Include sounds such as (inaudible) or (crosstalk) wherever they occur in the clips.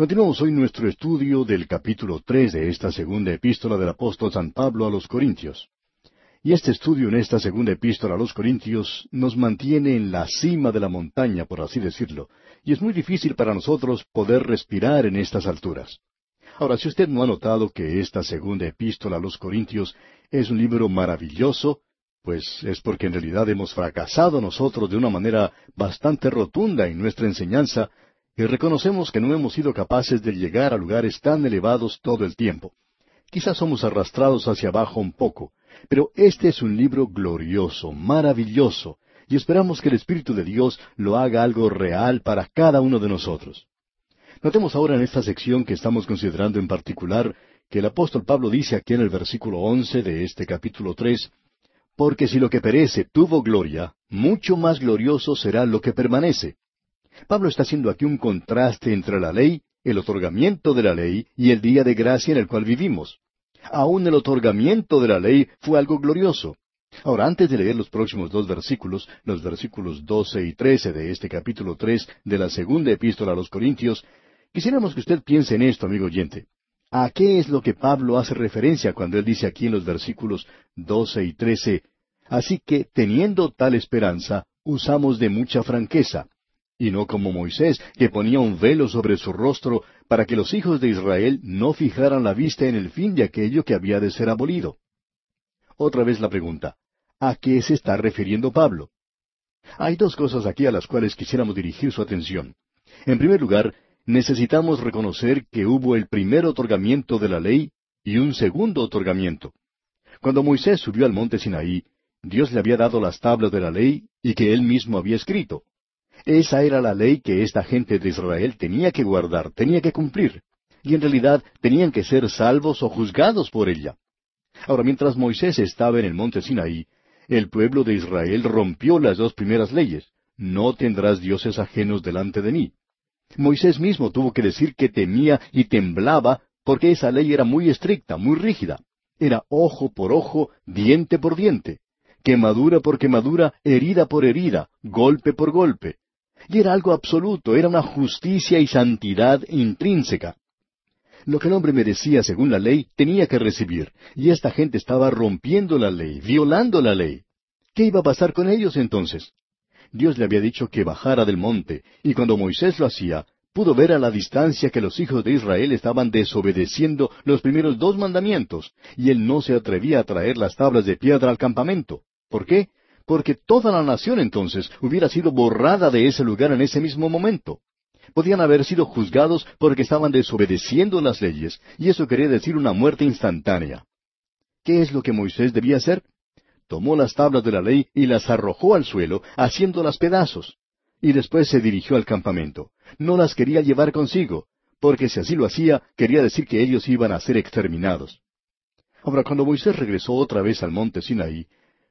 Continuamos hoy nuestro estudio del capítulo tres de esta segunda epístola del apóstol San Pablo a los Corintios. Y este estudio en esta segunda epístola a los Corintios nos mantiene en la cima de la montaña, por así decirlo, y es muy difícil para nosotros poder respirar en estas alturas. Ahora, si usted no ha notado que esta segunda epístola a los Corintios es un libro maravilloso, pues es porque en realidad hemos fracasado nosotros de una manera bastante rotunda en nuestra enseñanza y reconocemos que no hemos sido capaces de llegar a lugares tan elevados todo el tiempo. Quizás somos arrastrados hacia abajo un poco, pero este es un libro glorioso, maravilloso, y esperamos que el Espíritu de Dios lo haga algo real para cada uno de nosotros. Notemos ahora en esta sección que estamos considerando en particular que el apóstol Pablo dice aquí en el versículo once de este capítulo tres, porque si lo que perece tuvo gloria, mucho más glorioso será lo que permanece. Pablo está haciendo aquí un contraste entre la ley, el otorgamiento de la ley y el día de gracia en el cual vivimos. Aún el otorgamiento de la ley fue algo glorioso. Ahora, antes de leer los próximos dos versículos, los versículos doce y trece de este capítulo tres de la segunda epístola a los Corintios, quisiéramos que usted piense en esto, amigo oyente. ¿A qué es lo que Pablo hace referencia cuando él dice aquí en los versículos doce y trece? Así que, teniendo tal esperanza, usamos de mucha franqueza, y no como Moisés, que ponía un velo sobre su rostro para que los hijos de Israel no fijaran la vista en el fin de aquello que había de ser abolido. Otra vez la pregunta, ¿a qué se está refiriendo Pablo? Hay dos cosas aquí a las cuales quisiéramos dirigir su atención. En primer lugar, necesitamos reconocer que hubo el primer otorgamiento de la ley y un segundo otorgamiento. Cuando Moisés subió al monte Sinaí, Dios le había dado las tablas de la ley y que él mismo había escrito. Esa era la ley que esta gente de Israel tenía que guardar, tenía que cumplir. Y en realidad tenían que ser salvos o juzgados por ella. Ahora, mientras Moisés estaba en el monte Sinaí, el pueblo de Israel rompió las dos primeras leyes. No tendrás dioses ajenos delante de mí. Moisés mismo tuvo que decir que temía y temblaba porque esa ley era muy estricta, muy rígida. Era ojo por ojo, diente por diente, quemadura por quemadura, herida por herida, golpe por golpe. Y era algo absoluto, era una justicia y santidad intrínseca. Lo que el hombre merecía según la ley tenía que recibir, y esta gente estaba rompiendo la ley, violando la ley. ¿Qué iba a pasar con ellos entonces? Dios le había dicho que bajara del monte, y cuando Moisés lo hacía, pudo ver a la distancia que los hijos de Israel estaban desobedeciendo los primeros dos mandamientos, y él no se atrevía a traer las tablas de piedra al campamento. ¿Por qué? Porque toda la nación entonces hubiera sido borrada de ese lugar en ese mismo momento. Podían haber sido juzgados porque estaban desobedeciendo las leyes, y eso quería decir una muerte instantánea. ¿Qué es lo que Moisés debía hacer? Tomó las tablas de la ley y las arrojó al suelo, haciéndolas pedazos. Y después se dirigió al campamento. No las quería llevar consigo, porque si así lo hacía, quería decir que ellos iban a ser exterminados. Ahora, cuando Moisés regresó otra vez al monte Sinaí,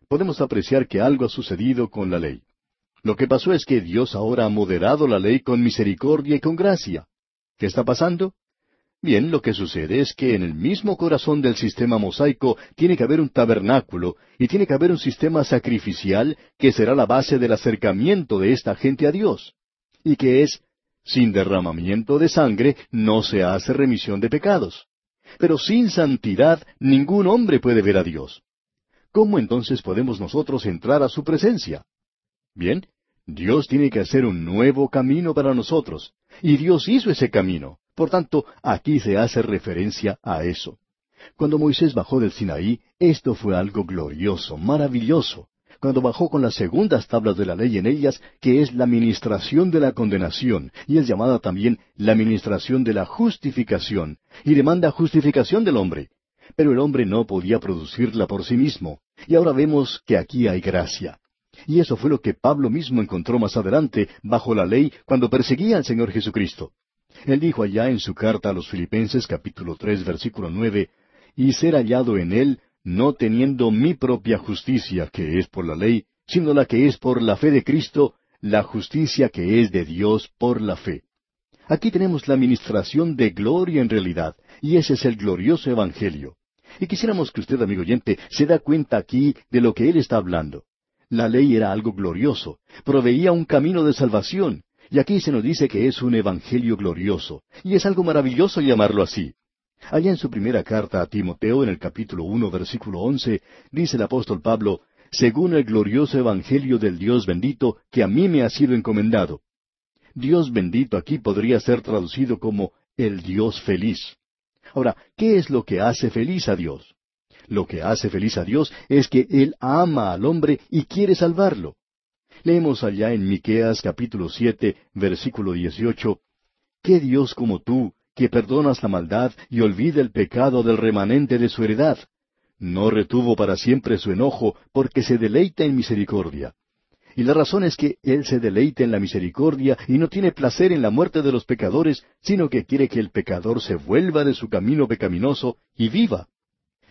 podemos apreciar que algo ha sucedido con la ley. Lo que pasó es que Dios ahora ha moderado la ley con misericordia y con gracia. ¿Qué está pasando? Bien, lo que sucede es que en el mismo corazón del sistema mosaico tiene que haber un tabernáculo y tiene que haber un sistema sacrificial que será la base del acercamiento de esta gente a Dios. Y que es, sin derramamiento de sangre no se hace remisión de pecados. Pero sin santidad ningún hombre puede ver a Dios. ¿Cómo entonces podemos nosotros entrar a su presencia? Bien, Dios tiene que hacer un nuevo camino para nosotros, y Dios hizo ese camino. Por tanto, aquí se hace referencia a eso. Cuando Moisés bajó del Sinaí, esto fue algo glorioso, maravilloso. Cuando bajó con las segundas tablas de la ley en ellas, que es la ministración de la condenación, y es llamada también la ministración de la justificación, y demanda justificación del hombre pero el hombre no podía producirla por sí mismo. Y ahora vemos que aquí hay gracia. Y eso fue lo que Pablo mismo encontró más adelante bajo la ley cuando perseguía al Señor Jesucristo. Él dijo allá en su carta a los Filipenses capítulo tres versículo nueve, y ser hallado en él, no teniendo mi propia justicia, que es por la ley, sino la que es por la fe de Cristo, la justicia que es de Dios por la fe. Aquí tenemos la ministración de gloria en realidad, y ese es el glorioso Evangelio. Y quisiéramos que usted, amigo oyente, se da cuenta aquí de lo que él está hablando. La ley era algo glorioso, proveía un camino de salvación, Y aquí se nos dice que es un evangelio glorioso, y es algo maravilloso llamarlo así. Allá en su primera carta a Timoteo, en el capítulo uno, versículo once, dice el apóstol Pablo, según el glorioso evangelio del Dios bendito que a mí me ha sido encomendado. Dios bendito aquí podría ser traducido como el Dios feliz. Ahora, ¿qué es lo que hace feliz a Dios? Lo que hace feliz a Dios es que Él ama al hombre y quiere salvarlo. Leemos allá en Miqueas capítulo siete, versículo dieciocho, ¿Qué Dios como tú, que perdonas la maldad y olvida el pecado del remanente de su heredad? No retuvo para siempre su enojo, porque se deleita en misericordia. Y la razón es que Él se deleita en la misericordia y no tiene placer en la muerte de los pecadores, sino que quiere que el pecador se vuelva de su camino pecaminoso y viva.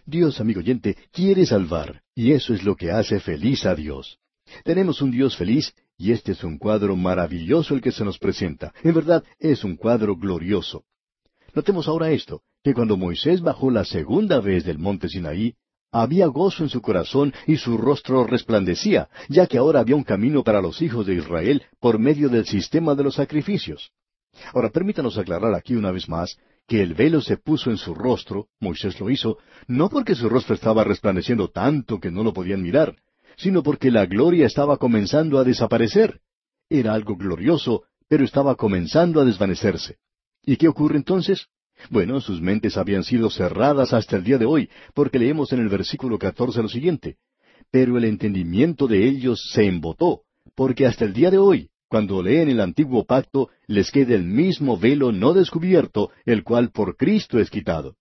Dios, amigo oyente, quiere salvar, y eso es lo que hace feliz a Dios. Tenemos un Dios feliz, y este es un cuadro maravilloso el que se nos presenta. En verdad, es un cuadro glorioso. Notemos ahora esto, que cuando Moisés bajó la segunda vez del monte Sinaí, había gozo en su corazón y su rostro resplandecía, ya que ahora había un camino para los hijos de Israel por medio del sistema de los sacrificios. Ahora permítanos aclarar aquí una vez más que el velo se puso en su rostro, Moisés lo hizo, no porque su rostro estaba resplandeciendo tanto que no lo podían mirar, sino porque la gloria estaba comenzando a desaparecer. Era algo glorioso, pero estaba comenzando a desvanecerse. ¿Y qué ocurre entonces? Bueno, sus mentes habían sido cerradas hasta el día de hoy, porque leemos en el versículo catorce lo siguiente. Pero el entendimiento de ellos se embotó, porque hasta el día de hoy cuando leen el antiguo pacto, les queda el mismo velo no descubierto, el cual por Cristo es quitado.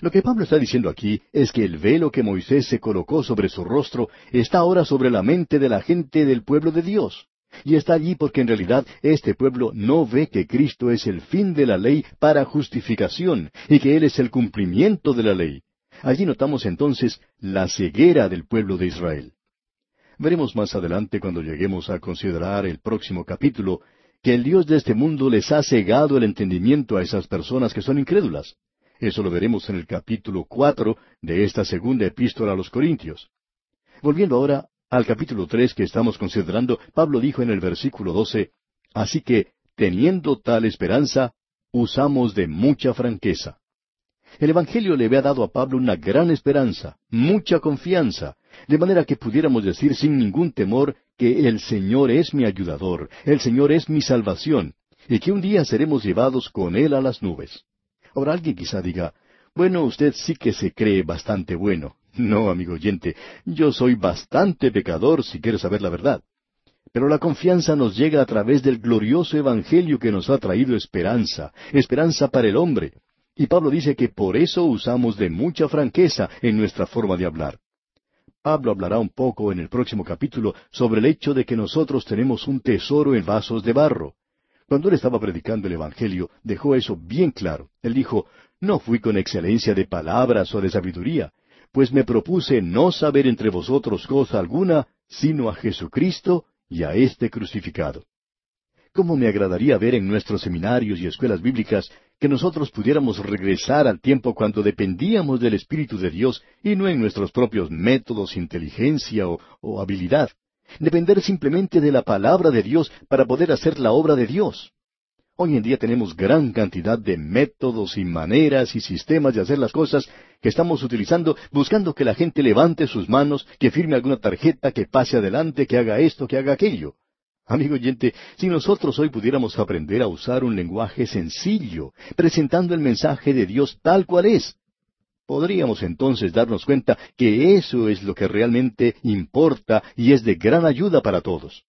Lo que Pablo está diciendo aquí es que el velo que Moisés se colocó sobre su rostro está ahora sobre la mente de la gente del pueblo de Dios. Y está allí porque en realidad este pueblo no ve que Cristo es el fin de la ley para justificación y que Él es el cumplimiento de la ley. Allí notamos entonces la ceguera del pueblo de Israel. Veremos más adelante cuando lleguemos a considerar el próximo capítulo que el Dios de este mundo les ha cegado el entendimiento a esas personas que son incrédulas. Eso lo veremos en el capítulo cuatro de esta segunda epístola a los Corintios. Volviendo ahora al capítulo tres que estamos considerando, Pablo dijo en el versículo doce, Así que, teniendo tal esperanza, usamos de mucha franqueza. El Evangelio le había dado a Pablo una gran esperanza, mucha confianza, de manera que pudiéramos decir sin ningún temor que el Señor es mi ayudador, el Señor es mi salvación, y que un día seremos llevados con Él a las nubes. Ahora alguien quizá diga, bueno, usted sí que se cree bastante bueno. No, amigo oyente, yo soy bastante pecador si quiere saber la verdad. Pero la confianza nos llega a través del glorioso Evangelio que nos ha traído esperanza, esperanza para el hombre. Y Pablo dice que por eso usamos de mucha franqueza en nuestra forma de hablar. Pablo hablará un poco en el próximo capítulo sobre el hecho de que nosotros tenemos un tesoro en vasos de barro. Cuando él estaba predicando el Evangelio, dejó eso bien claro. Él dijo, No fui con excelencia de palabras o de sabiduría, pues me propuse no saber entre vosotros cosa alguna, sino a Jesucristo y a este crucificado. ¿Cómo me agradaría ver en nuestros seminarios y escuelas bíblicas que nosotros pudiéramos regresar al tiempo cuando dependíamos del Espíritu de Dios y no en nuestros propios métodos, inteligencia o, habilidad? Depender simplemente de la palabra de Dios para poder hacer la obra de Dios. Hoy en día tenemos gran cantidad de métodos y maneras y sistemas de hacer las cosas que estamos utilizando buscando que la gente levante sus manos, que firme alguna tarjeta, que pase adelante, que haga esto, que haga aquello. Amigo oyente, si nosotros hoy pudiéramos aprender a usar un lenguaje sencillo, presentando el mensaje de Dios tal cual es, podríamos entonces darnos cuenta que eso es lo que realmente importa y es de gran ayuda para todos.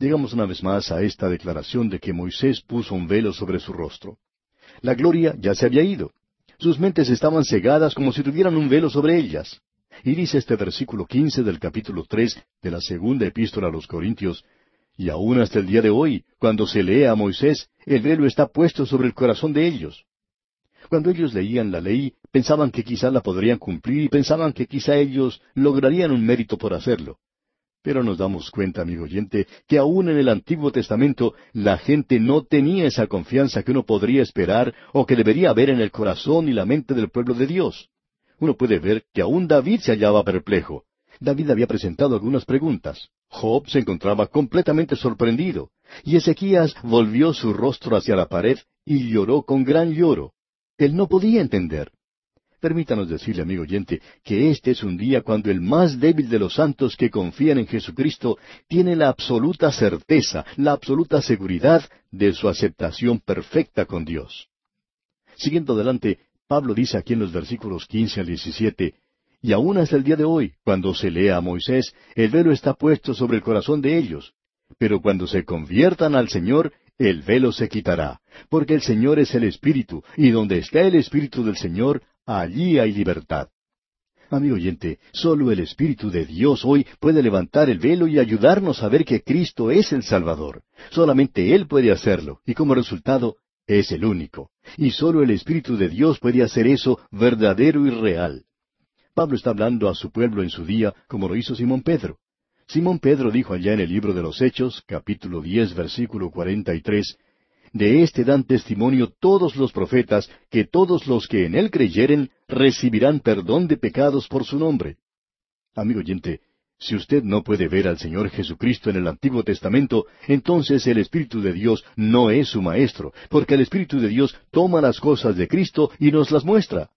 Llegamos una vez más a esta declaración de que Moisés puso un velo sobre su rostro. La gloria ya se había ido. Sus mentes estaban cegadas como si tuvieran un velo sobre ellas. Y dice este versículo quince del capítulo tres de la segunda epístola a los Corintios, y aún hasta el día de hoy, cuando se lee a Moisés, el velo está puesto sobre el corazón de ellos. Cuando ellos leían la ley, pensaban que quizá la podrían cumplir y pensaban que quizá ellos lograrían un mérito por hacerlo. Pero nos damos cuenta, amigo oyente, que aún en el Antiguo Testamento la gente no tenía esa confianza que uno podría esperar o que debería haber en el corazón y la mente del pueblo de Dios uno puede ver que aún David se hallaba perplejo. David había presentado algunas preguntas. Job se encontraba completamente sorprendido. Y Ezequías volvió su rostro hacia la pared y lloró con gran lloro. Él no podía entender. Permítanos decirle, amigo oyente, que este es un día cuando el más débil de los santos que confían en Jesucristo tiene la absoluta certeza, la absoluta seguridad de su aceptación perfecta con Dios. Siguiendo adelante, Pablo dice aquí en los versículos quince al diecisiete, y aún hasta el día de hoy, cuando se lea a Moisés, el velo está puesto sobre el corazón de ellos. Pero cuando se conviertan al Señor, el velo se quitará, porque el Señor es el Espíritu, y donde está el Espíritu del Señor, allí hay libertad. Amigo oyente, solo el Espíritu de Dios hoy puede levantar el velo y ayudarnos a ver que Cristo es el Salvador. Solamente Él puede hacerlo, y como resultado, es el único. Y solo el Espíritu de Dios puede hacer eso verdadero y real. Pablo está hablando a su pueblo en su día, como lo hizo Simón Pedro. Simón Pedro dijo allá en el libro de los Hechos, capítulo diez, versículo cuarenta y tres, de éste dan testimonio todos los profetas, que todos los que en él creyeren recibirán perdón de pecados por su nombre. Amigo oyente, si usted no puede ver al Señor Jesucristo en el Antiguo Testamento, entonces el Espíritu de Dios no es su Maestro, porque el Espíritu de Dios toma las cosas de Cristo y nos las muestra.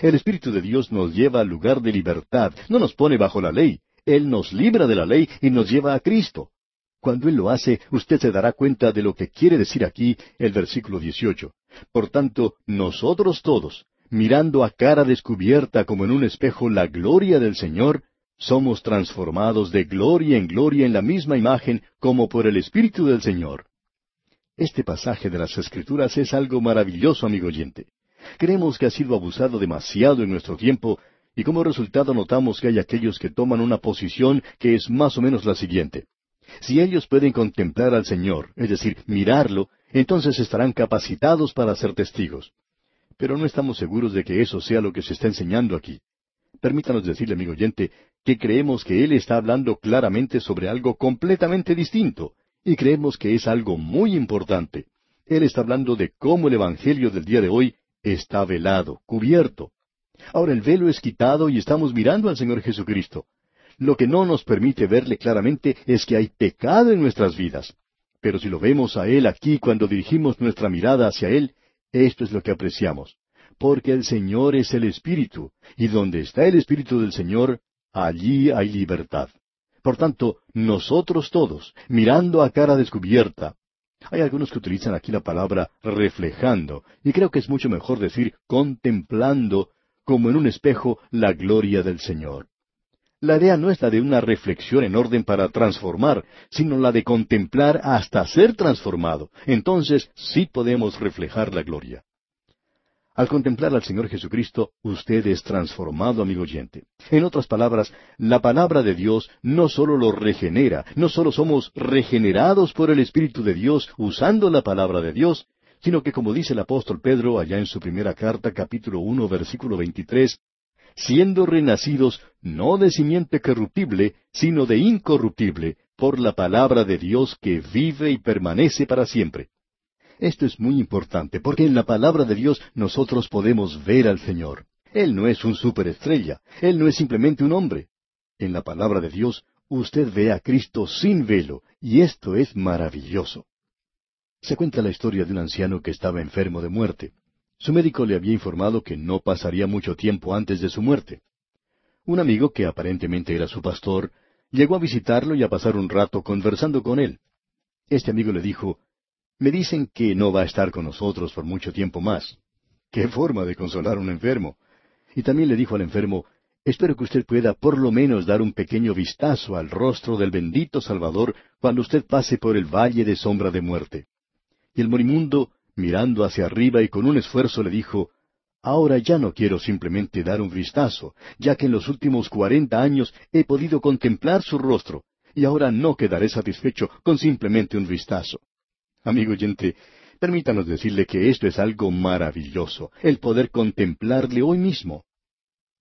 El Espíritu de Dios nos lleva al lugar de libertad, no nos pone bajo la ley, Él nos libra de la ley y nos lleva a Cristo. Cuando Él lo hace, usted se dará cuenta de lo que quiere decir aquí el versículo 18. Por tanto, nosotros todos, mirando a cara descubierta como en un espejo la gloria del Señor, somos transformados de gloria en gloria en la misma imagen como por el Espíritu del Señor. Este pasaje de las Escrituras es algo maravilloso, amigo oyente. Creemos que ha sido abusado demasiado en nuestro tiempo y como resultado notamos que hay aquellos que toman una posición que es más o menos la siguiente. Si ellos pueden contemplar al Señor, es decir, mirarlo, entonces estarán capacitados para ser testigos. Pero no estamos seguros de que eso sea lo que se está enseñando aquí. Permítanos decirle, amigo oyente, que creemos que Él está hablando claramente sobre algo completamente distinto, y creemos que es algo muy importante. Él está hablando de cómo el Evangelio del día de hoy está velado, cubierto. Ahora el velo es quitado y estamos mirando al Señor Jesucristo. Lo que no nos permite verle claramente es que hay pecado en nuestras vidas. Pero si lo vemos a Él aquí cuando dirigimos nuestra mirada hacia Él, esto es lo que apreciamos. Porque el Señor es el Espíritu, y donde está el Espíritu del Señor, allí hay libertad. Por tanto, nosotros todos, mirando a cara descubierta, hay algunos que utilizan aquí la palabra reflejando, y creo que es mucho mejor decir contemplando, como en un espejo, la gloria del Señor. La idea no es la de una reflexión en orden para transformar, sino la de contemplar hasta ser transformado. Entonces sí podemos reflejar la gloria. Al contemplar al Señor Jesucristo, usted es transformado, amigo oyente. En otras palabras, la palabra de Dios no solo lo regenera, no solo somos regenerados por el Espíritu de Dios usando la palabra de Dios, sino que como dice el apóstol Pedro allá en su primera carta, capítulo uno, versículo veintitrés, siendo renacidos no de simiente corruptible, sino de incorruptible, por la palabra de Dios que vive y permanece para siempre. Esto es muy importante, porque en la palabra de Dios nosotros podemos ver al Señor. Él no es un superestrella, Él no es simplemente un hombre. En la palabra de Dios usted ve a Cristo sin velo, y esto es maravilloso. Se cuenta la historia de un anciano que estaba enfermo de muerte. Su médico le había informado que no pasaría mucho tiempo antes de su muerte. Un amigo, que aparentemente era su pastor, llegó a visitarlo y a pasar un rato conversando con él. Este amigo le dijo, Me dicen que no va a estar con nosotros por mucho tiempo más. ¡Qué forma de consolar a un enfermo! Y también le dijo al enfermo, Espero que usted pueda por lo menos dar un pequeño vistazo al rostro del bendito Salvador cuando usted pase por el valle de sombra de muerte. Y el morimundo mirando hacia arriba y con un esfuerzo le dijo, Ahora ya no quiero simplemente dar un vistazo, ya que en los últimos cuarenta años he podido contemplar su rostro, y ahora no quedaré satisfecho con simplemente un vistazo. Amigo oyente, permítanos decirle que esto es algo maravilloso, el poder contemplarle hoy mismo.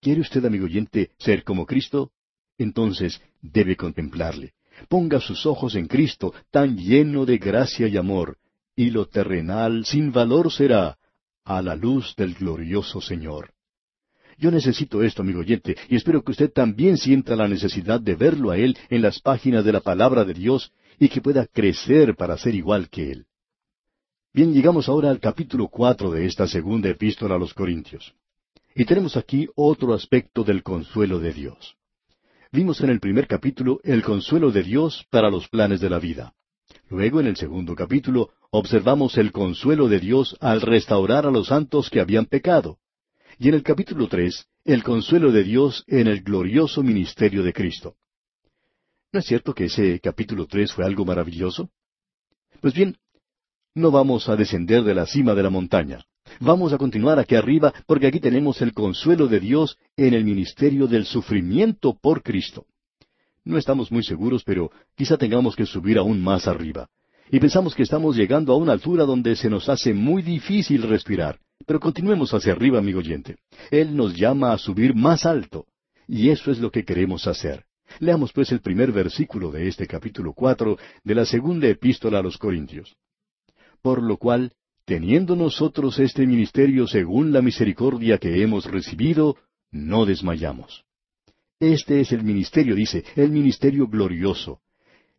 ¿Quiere usted, amigo oyente, ser como Cristo? Entonces debe contemplarle. Ponga sus ojos en Cristo, tan lleno de gracia y amor, y lo terrenal sin valor será a la luz del glorioso Señor. Yo necesito esto, amigo oyente, y espero que usted también sienta la necesidad de verlo a Él en las páginas de la palabra de Dios y que pueda crecer para ser igual que Él. Bien, llegamos ahora al capítulo cuatro de esta segunda epístola a los Corintios. Y tenemos aquí otro aspecto del consuelo de Dios. Vimos en el primer capítulo el consuelo de Dios para los planes de la vida. Luego, en el segundo capítulo, observamos el consuelo de Dios al restaurar a los santos que habían pecado. Y en el capítulo tres, el consuelo de Dios en el glorioso ministerio de Cristo. ¿No es cierto que ese capítulo tres fue algo maravilloso? Pues bien, no vamos a descender de la cima de la montaña. Vamos a continuar aquí arriba porque aquí tenemos el consuelo de Dios en el ministerio del sufrimiento por Cristo. No estamos muy seguros, pero quizá tengamos que subir aún más arriba. Y pensamos que estamos llegando a una altura donde se nos hace muy difícil respirar. Pero continuemos hacia arriba, amigo oyente. Él nos llama a subir más alto. Y eso es lo que queremos hacer. Leamos pues el primer versículo de este capítulo cuatro de la segunda epístola a los Corintios. Por lo cual, teniendo nosotros este ministerio según la misericordia que hemos recibido, no desmayamos. Este es el ministerio, dice, el ministerio glorioso.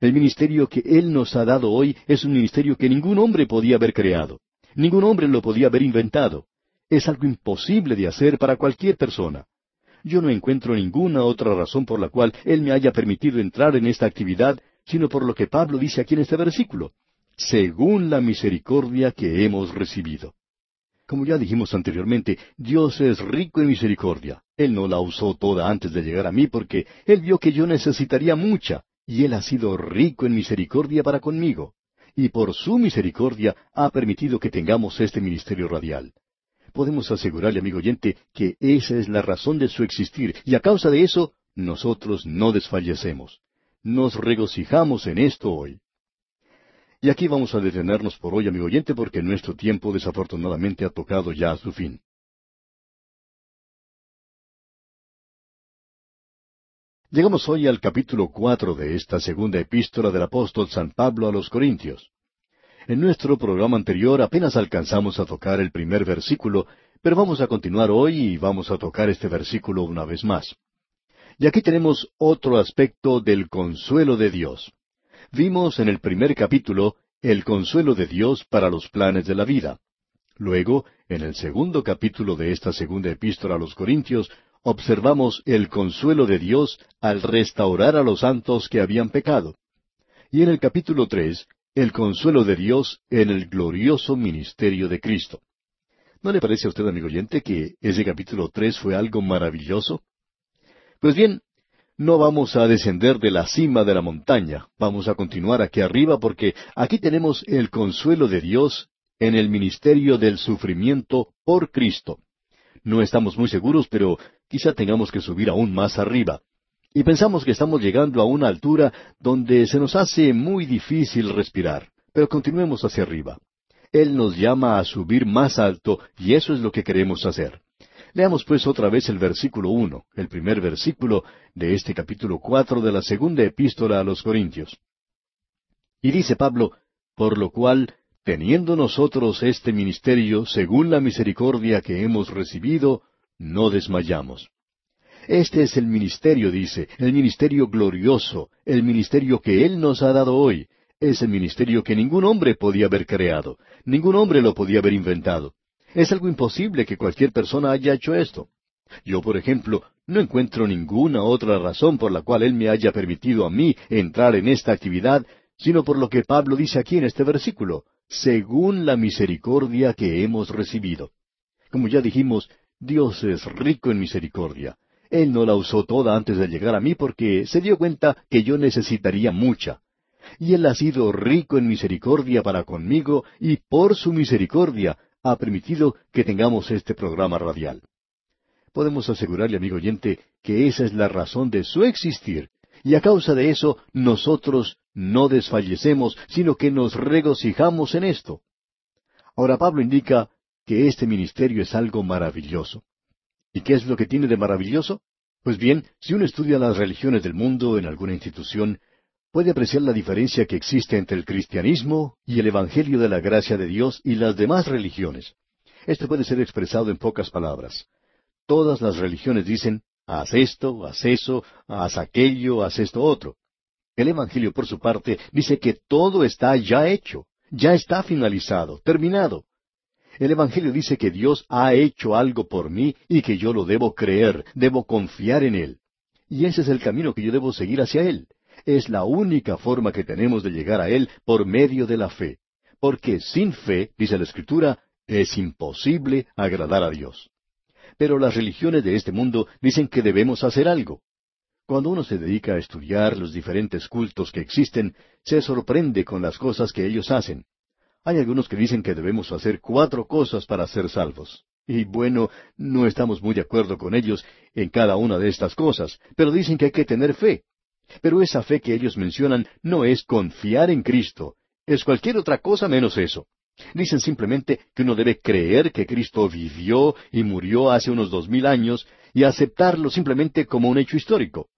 El ministerio que Él nos ha dado hoy es un ministerio que ningún hombre podía haber creado. Ningún hombre lo podía haber inventado. Es algo imposible de hacer para cualquier persona. Yo no encuentro ninguna otra razón por la cual Él me haya permitido entrar en esta actividad, sino por lo que Pablo dice aquí en este versículo según la misericordia que hemos recibido. Como ya dijimos anteriormente, Dios es rico en misericordia. Él no la usó toda antes de llegar a mí porque Él vio que yo necesitaría mucha, y Él ha sido rico en misericordia para conmigo. Y por su misericordia ha permitido que tengamos este ministerio radial. Podemos asegurarle, amigo oyente, que esa es la razón de su existir, y a causa de eso, nosotros no desfallecemos. Nos regocijamos en esto hoy. Y aquí vamos a detenernos por hoy, amigo oyente, porque nuestro tiempo desafortunadamente ha tocado ya a su fin. Llegamos hoy al capítulo cuatro de esta segunda epístola del apóstol San Pablo a los Corintios. En nuestro programa anterior apenas alcanzamos a tocar el primer versículo, pero vamos a continuar hoy y vamos a tocar este versículo una vez más. Y aquí tenemos otro aspecto del consuelo de Dios. Vimos en el primer capítulo el consuelo de Dios para los planes de la vida. Luego, en el segundo capítulo de esta segunda epístola a los Corintios, observamos el consuelo de Dios al restaurar a los santos que habían pecado. Y en el capítulo tres, el consuelo de Dios en el glorioso ministerio de Cristo. ¿No le parece a usted, amigo oyente, que ese capítulo tres fue algo maravilloso? Pues bien, no vamos a descender de la cima de la montaña, vamos a continuar aquí arriba porque aquí tenemos el consuelo de Dios en el ministerio del sufrimiento por Cristo. No estamos muy seguros, pero quizá tengamos que subir aún más arriba. Y pensamos que estamos llegando a una altura donde se nos hace muy difícil respirar, pero continuemos hacia arriba. Él nos llama a subir más alto y eso es lo que queremos hacer. Leamos pues otra vez el versículo uno, el primer versículo de este capítulo cuatro de la segunda epístola a los Corintios. Y dice Pablo, por lo cual, teniendo nosotros este ministerio según la misericordia que hemos recibido, no desmayamos. Este es el ministerio, dice, el ministerio glorioso, el ministerio que Él nos ha dado hoy. Es el ministerio que ningún hombre podía haber creado, ningún hombre lo podía haber inventado. Es algo imposible que cualquier persona haya hecho esto. Yo, por ejemplo, no encuentro ninguna otra razón por la cual Él me haya permitido a mí entrar en esta actividad, sino por lo que Pablo dice aquí en este versículo, según la misericordia que hemos recibido. Como ya dijimos, Dios es rico en misericordia. Él no la usó toda antes de llegar a mí porque se dio cuenta que yo necesitaría mucha. Y Él ha sido rico en misericordia para conmigo y por su misericordia ha permitido que tengamos este programa radial. Podemos asegurarle, amigo oyente, que esa es la razón de su existir, y a causa de eso nosotros no desfallecemos, sino que nos regocijamos en esto. Ahora Pablo indica que este ministerio es algo maravilloso. ¿Y qué es lo que tiene de maravilloso? Pues bien, si uno estudia las religiones del mundo en alguna institución, puede apreciar la diferencia que existe entre el cristianismo y el Evangelio de la gracia de Dios y las demás religiones. Esto puede ser expresado en pocas palabras. Todas las religiones dicen, haz esto, haz eso, haz aquello, haz esto otro. El Evangelio, por su parte, dice que todo está ya hecho, ya está finalizado, terminado. El Evangelio dice que Dios ha hecho algo por mí y que yo lo debo creer, debo confiar en Él. Y ese es el camino que yo debo seguir hacia Él. Es la única forma que tenemos de llegar a Él por medio de la fe. Porque sin fe, dice la Escritura, es imposible agradar a Dios. Pero las religiones de este mundo dicen que debemos hacer algo. Cuando uno se dedica a estudiar los diferentes cultos que existen, se sorprende con las cosas que ellos hacen. Hay algunos que dicen que debemos hacer cuatro cosas para ser salvos. Y bueno, no estamos muy de acuerdo con ellos en cada una de estas cosas, pero dicen que hay que tener fe. Pero esa fe que ellos mencionan no es confiar en Cristo, es cualquier otra cosa menos eso. Dicen simplemente que uno debe creer que Cristo vivió y murió hace unos dos mil años y aceptarlo simplemente como un hecho histórico.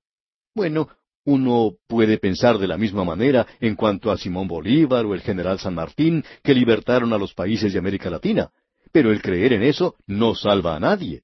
Bueno, uno puede pensar de la misma manera en cuanto a Simón Bolívar o el general San Martín, que libertaron a los países de América Latina, pero el creer en eso no salva a nadie.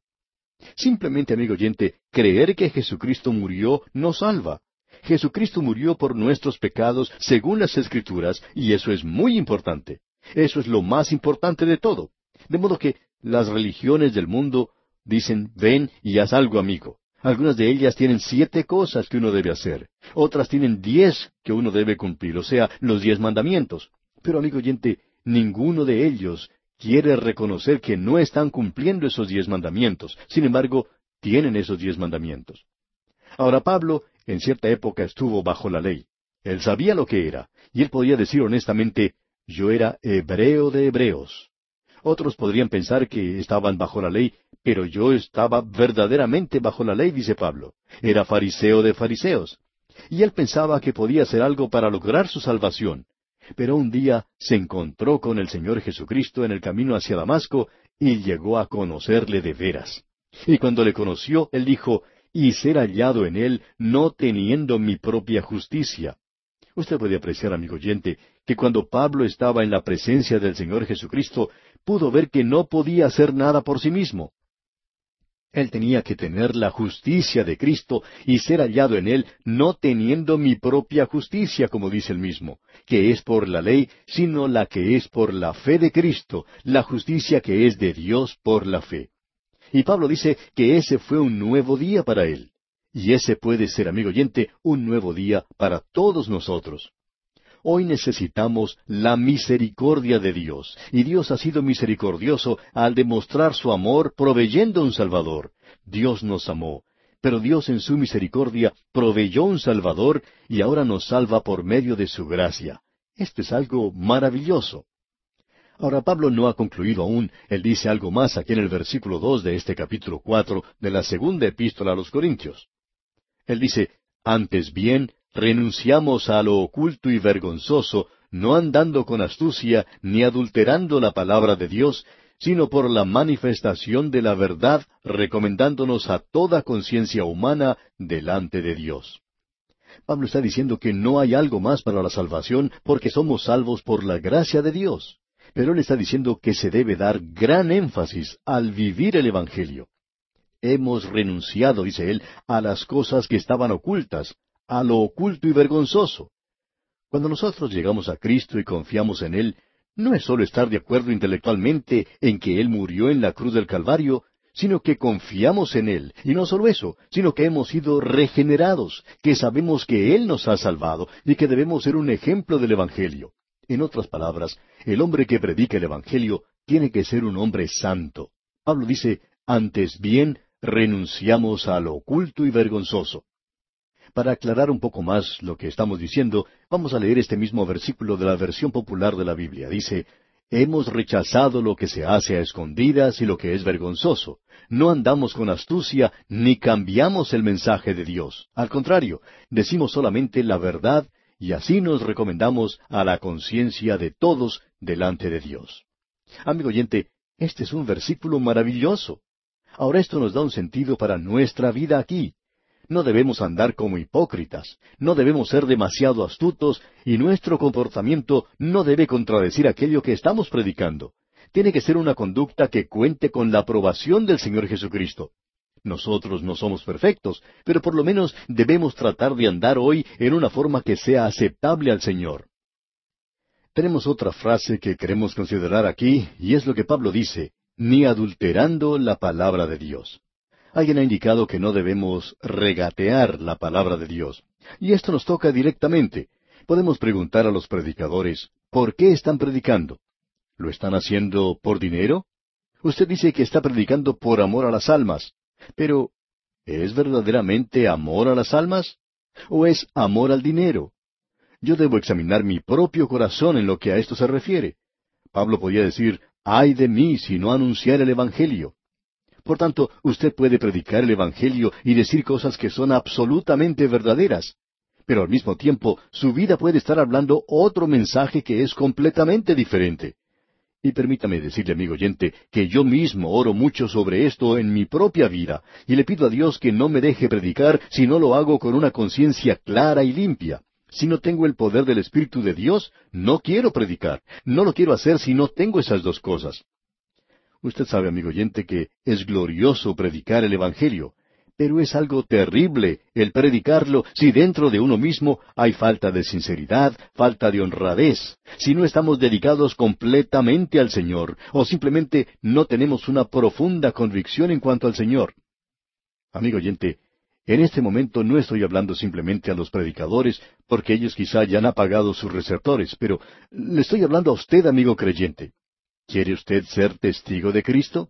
Simplemente, amigo oyente, creer que Jesucristo murió no salva. Jesucristo murió por nuestros pecados según las Escrituras, y eso es muy importante. Eso es lo más importante de todo. De modo que las religiones del mundo dicen, ven y haz algo, amigo. Algunas de ellas tienen siete cosas que uno debe hacer. Otras tienen diez que uno debe cumplir, o sea, los diez mandamientos. Pero, amigo oyente, ninguno de ellos quiere reconocer que no están cumpliendo esos diez mandamientos. Sin embargo, tienen esos diez mandamientos. Ahora Pablo en cierta época estuvo bajo la ley. Él sabía lo que era, y él podía decir honestamente, yo era hebreo de hebreos. Otros podrían pensar que estaban bajo la ley, pero yo estaba verdaderamente bajo la ley, dice Pablo. Era fariseo de fariseos. Y él pensaba que podía hacer algo para lograr su salvación. Pero un día se encontró con el Señor Jesucristo en el camino hacia Damasco y llegó a conocerle de veras. Y cuando le conoció, él dijo, y ser hallado en él, no teniendo mi propia justicia. Usted puede apreciar, amigo oyente, que cuando Pablo estaba en la presencia del Señor Jesucristo, pudo ver que no podía hacer nada por sí mismo. Él tenía que tener la justicia de Cristo y ser hallado en Él, no teniendo mi propia justicia, como dice el mismo, que es por la ley, sino la que es por la fe de Cristo, la justicia que es de Dios por la fe. Y Pablo dice que ese fue un nuevo día para él. Y ese puede ser, amigo oyente, un nuevo día para todos nosotros. Hoy necesitamos la misericordia de Dios, y Dios ha sido misericordioso al demostrar su amor proveyendo un Salvador. Dios nos amó, pero Dios en su misericordia proveyó un Salvador y ahora nos salva por medio de su gracia. Esto es algo maravilloso. Ahora Pablo no ha concluido aún, él dice algo más aquí en el versículo dos de este capítulo cuatro de la segunda epístola a los Corintios. Él dice, antes bien, renunciamos a lo oculto y vergonzoso, no andando con astucia, ni adulterando la palabra de Dios, sino por la manifestación de la verdad, recomendándonos a toda conciencia humana delante de Dios. Pablo está diciendo que no hay algo más para la salvación porque somos salvos por la gracia de Dios. Pero él está diciendo que se debe dar gran énfasis al vivir el Evangelio. Hemos renunciado, dice él, a las cosas que estaban ocultas, a lo oculto y vergonzoso. Cuando nosotros llegamos a Cristo y confiamos en Él, no es solo estar de acuerdo intelectualmente en que Él murió en la cruz del Calvario, sino que confiamos en Él, y no solo eso, sino que hemos sido regenerados, que sabemos que Él nos ha salvado y que debemos ser un ejemplo del Evangelio. En otras palabras, el hombre que predica el Evangelio tiene que ser un hombre santo. Pablo dice, antes bien, renunciamos a lo oculto y vergonzoso. Para aclarar un poco más lo que estamos diciendo, vamos a leer este mismo versículo de la versión popular de la Biblia. Dice, Hemos rechazado lo que se hace a escondidas y lo que es vergonzoso. No andamos con astucia ni cambiamos el mensaje de Dios. Al contrario, decimos solamente la verdad y así nos recomendamos a la conciencia de todos delante de Dios. Amigo oyente, este es un versículo maravilloso. Ahora esto nos da un sentido para nuestra vida aquí. No debemos andar como hipócritas, no debemos ser demasiado astutos y nuestro comportamiento no debe contradecir aquello que estamos predicando. Tiene que ser una conducta que cuente con la aprobación del Señor Jesucristo. Nosotros no somos perfectos, pero por lo menos debemos tratar de andar hoy en una forma que sea aceptable al Señor. Tenemos otra frase que queremos considerar aquí, y es lo que Pablo dice, ni adulterando la palabra de Dios. Alguien ha indicado que no debemos regatear la palabra de Dios. Y esto nos toca directamente. Podemos preguntar a los predicadores, ¿por qué están predicando? ¿Lo están haciendo por dinero? Usted dice que está predicando por amor a las almas. Pero, ¿es verdaderamente amor a las almas? ¿O es amor al dinero? Yo debo examinar mi propio corazón en lo que a esto se refiere. Pablo podía decir, ay de mí si no anunciar el Evangelio. Por tanto, usted puede predicar el Evangelio y decir cosas que son absolutamente verdaderas, pero al mismo tiempo su vida puede estar hablando otro mensaje que es completamente diferente. Y permítame decirle, amigo oyente, que yo mismo oro mucho sobre esto en mi propia vida, y le pido a Dios que no me deje predicar si no lo hago con una conciencia clara y limpia. Si no tengo el poder del Espíritu de Dios, no quiero predicar. No lo quiero hacer si no tengo esas dos cosas. Usted sabe, amigo oyente, que es glorioso predicar el Evangelio, pero es algo terrible el predicarlo si dentro de uno mismo hay falta de sinceridad, falta de honradez, si no estamos dedicados completamente al Señor, o simplemente no tenemos una profunda convicción en cuanto al Señor. Amigo oyente, en este momento no estoy hablando simplemente a los predicadores, porque ellos quizá ya han apagado sus receptores, pero le estoy hablando a usted, amigo creyente. ¿Quiere usted ser testigo de Cristo?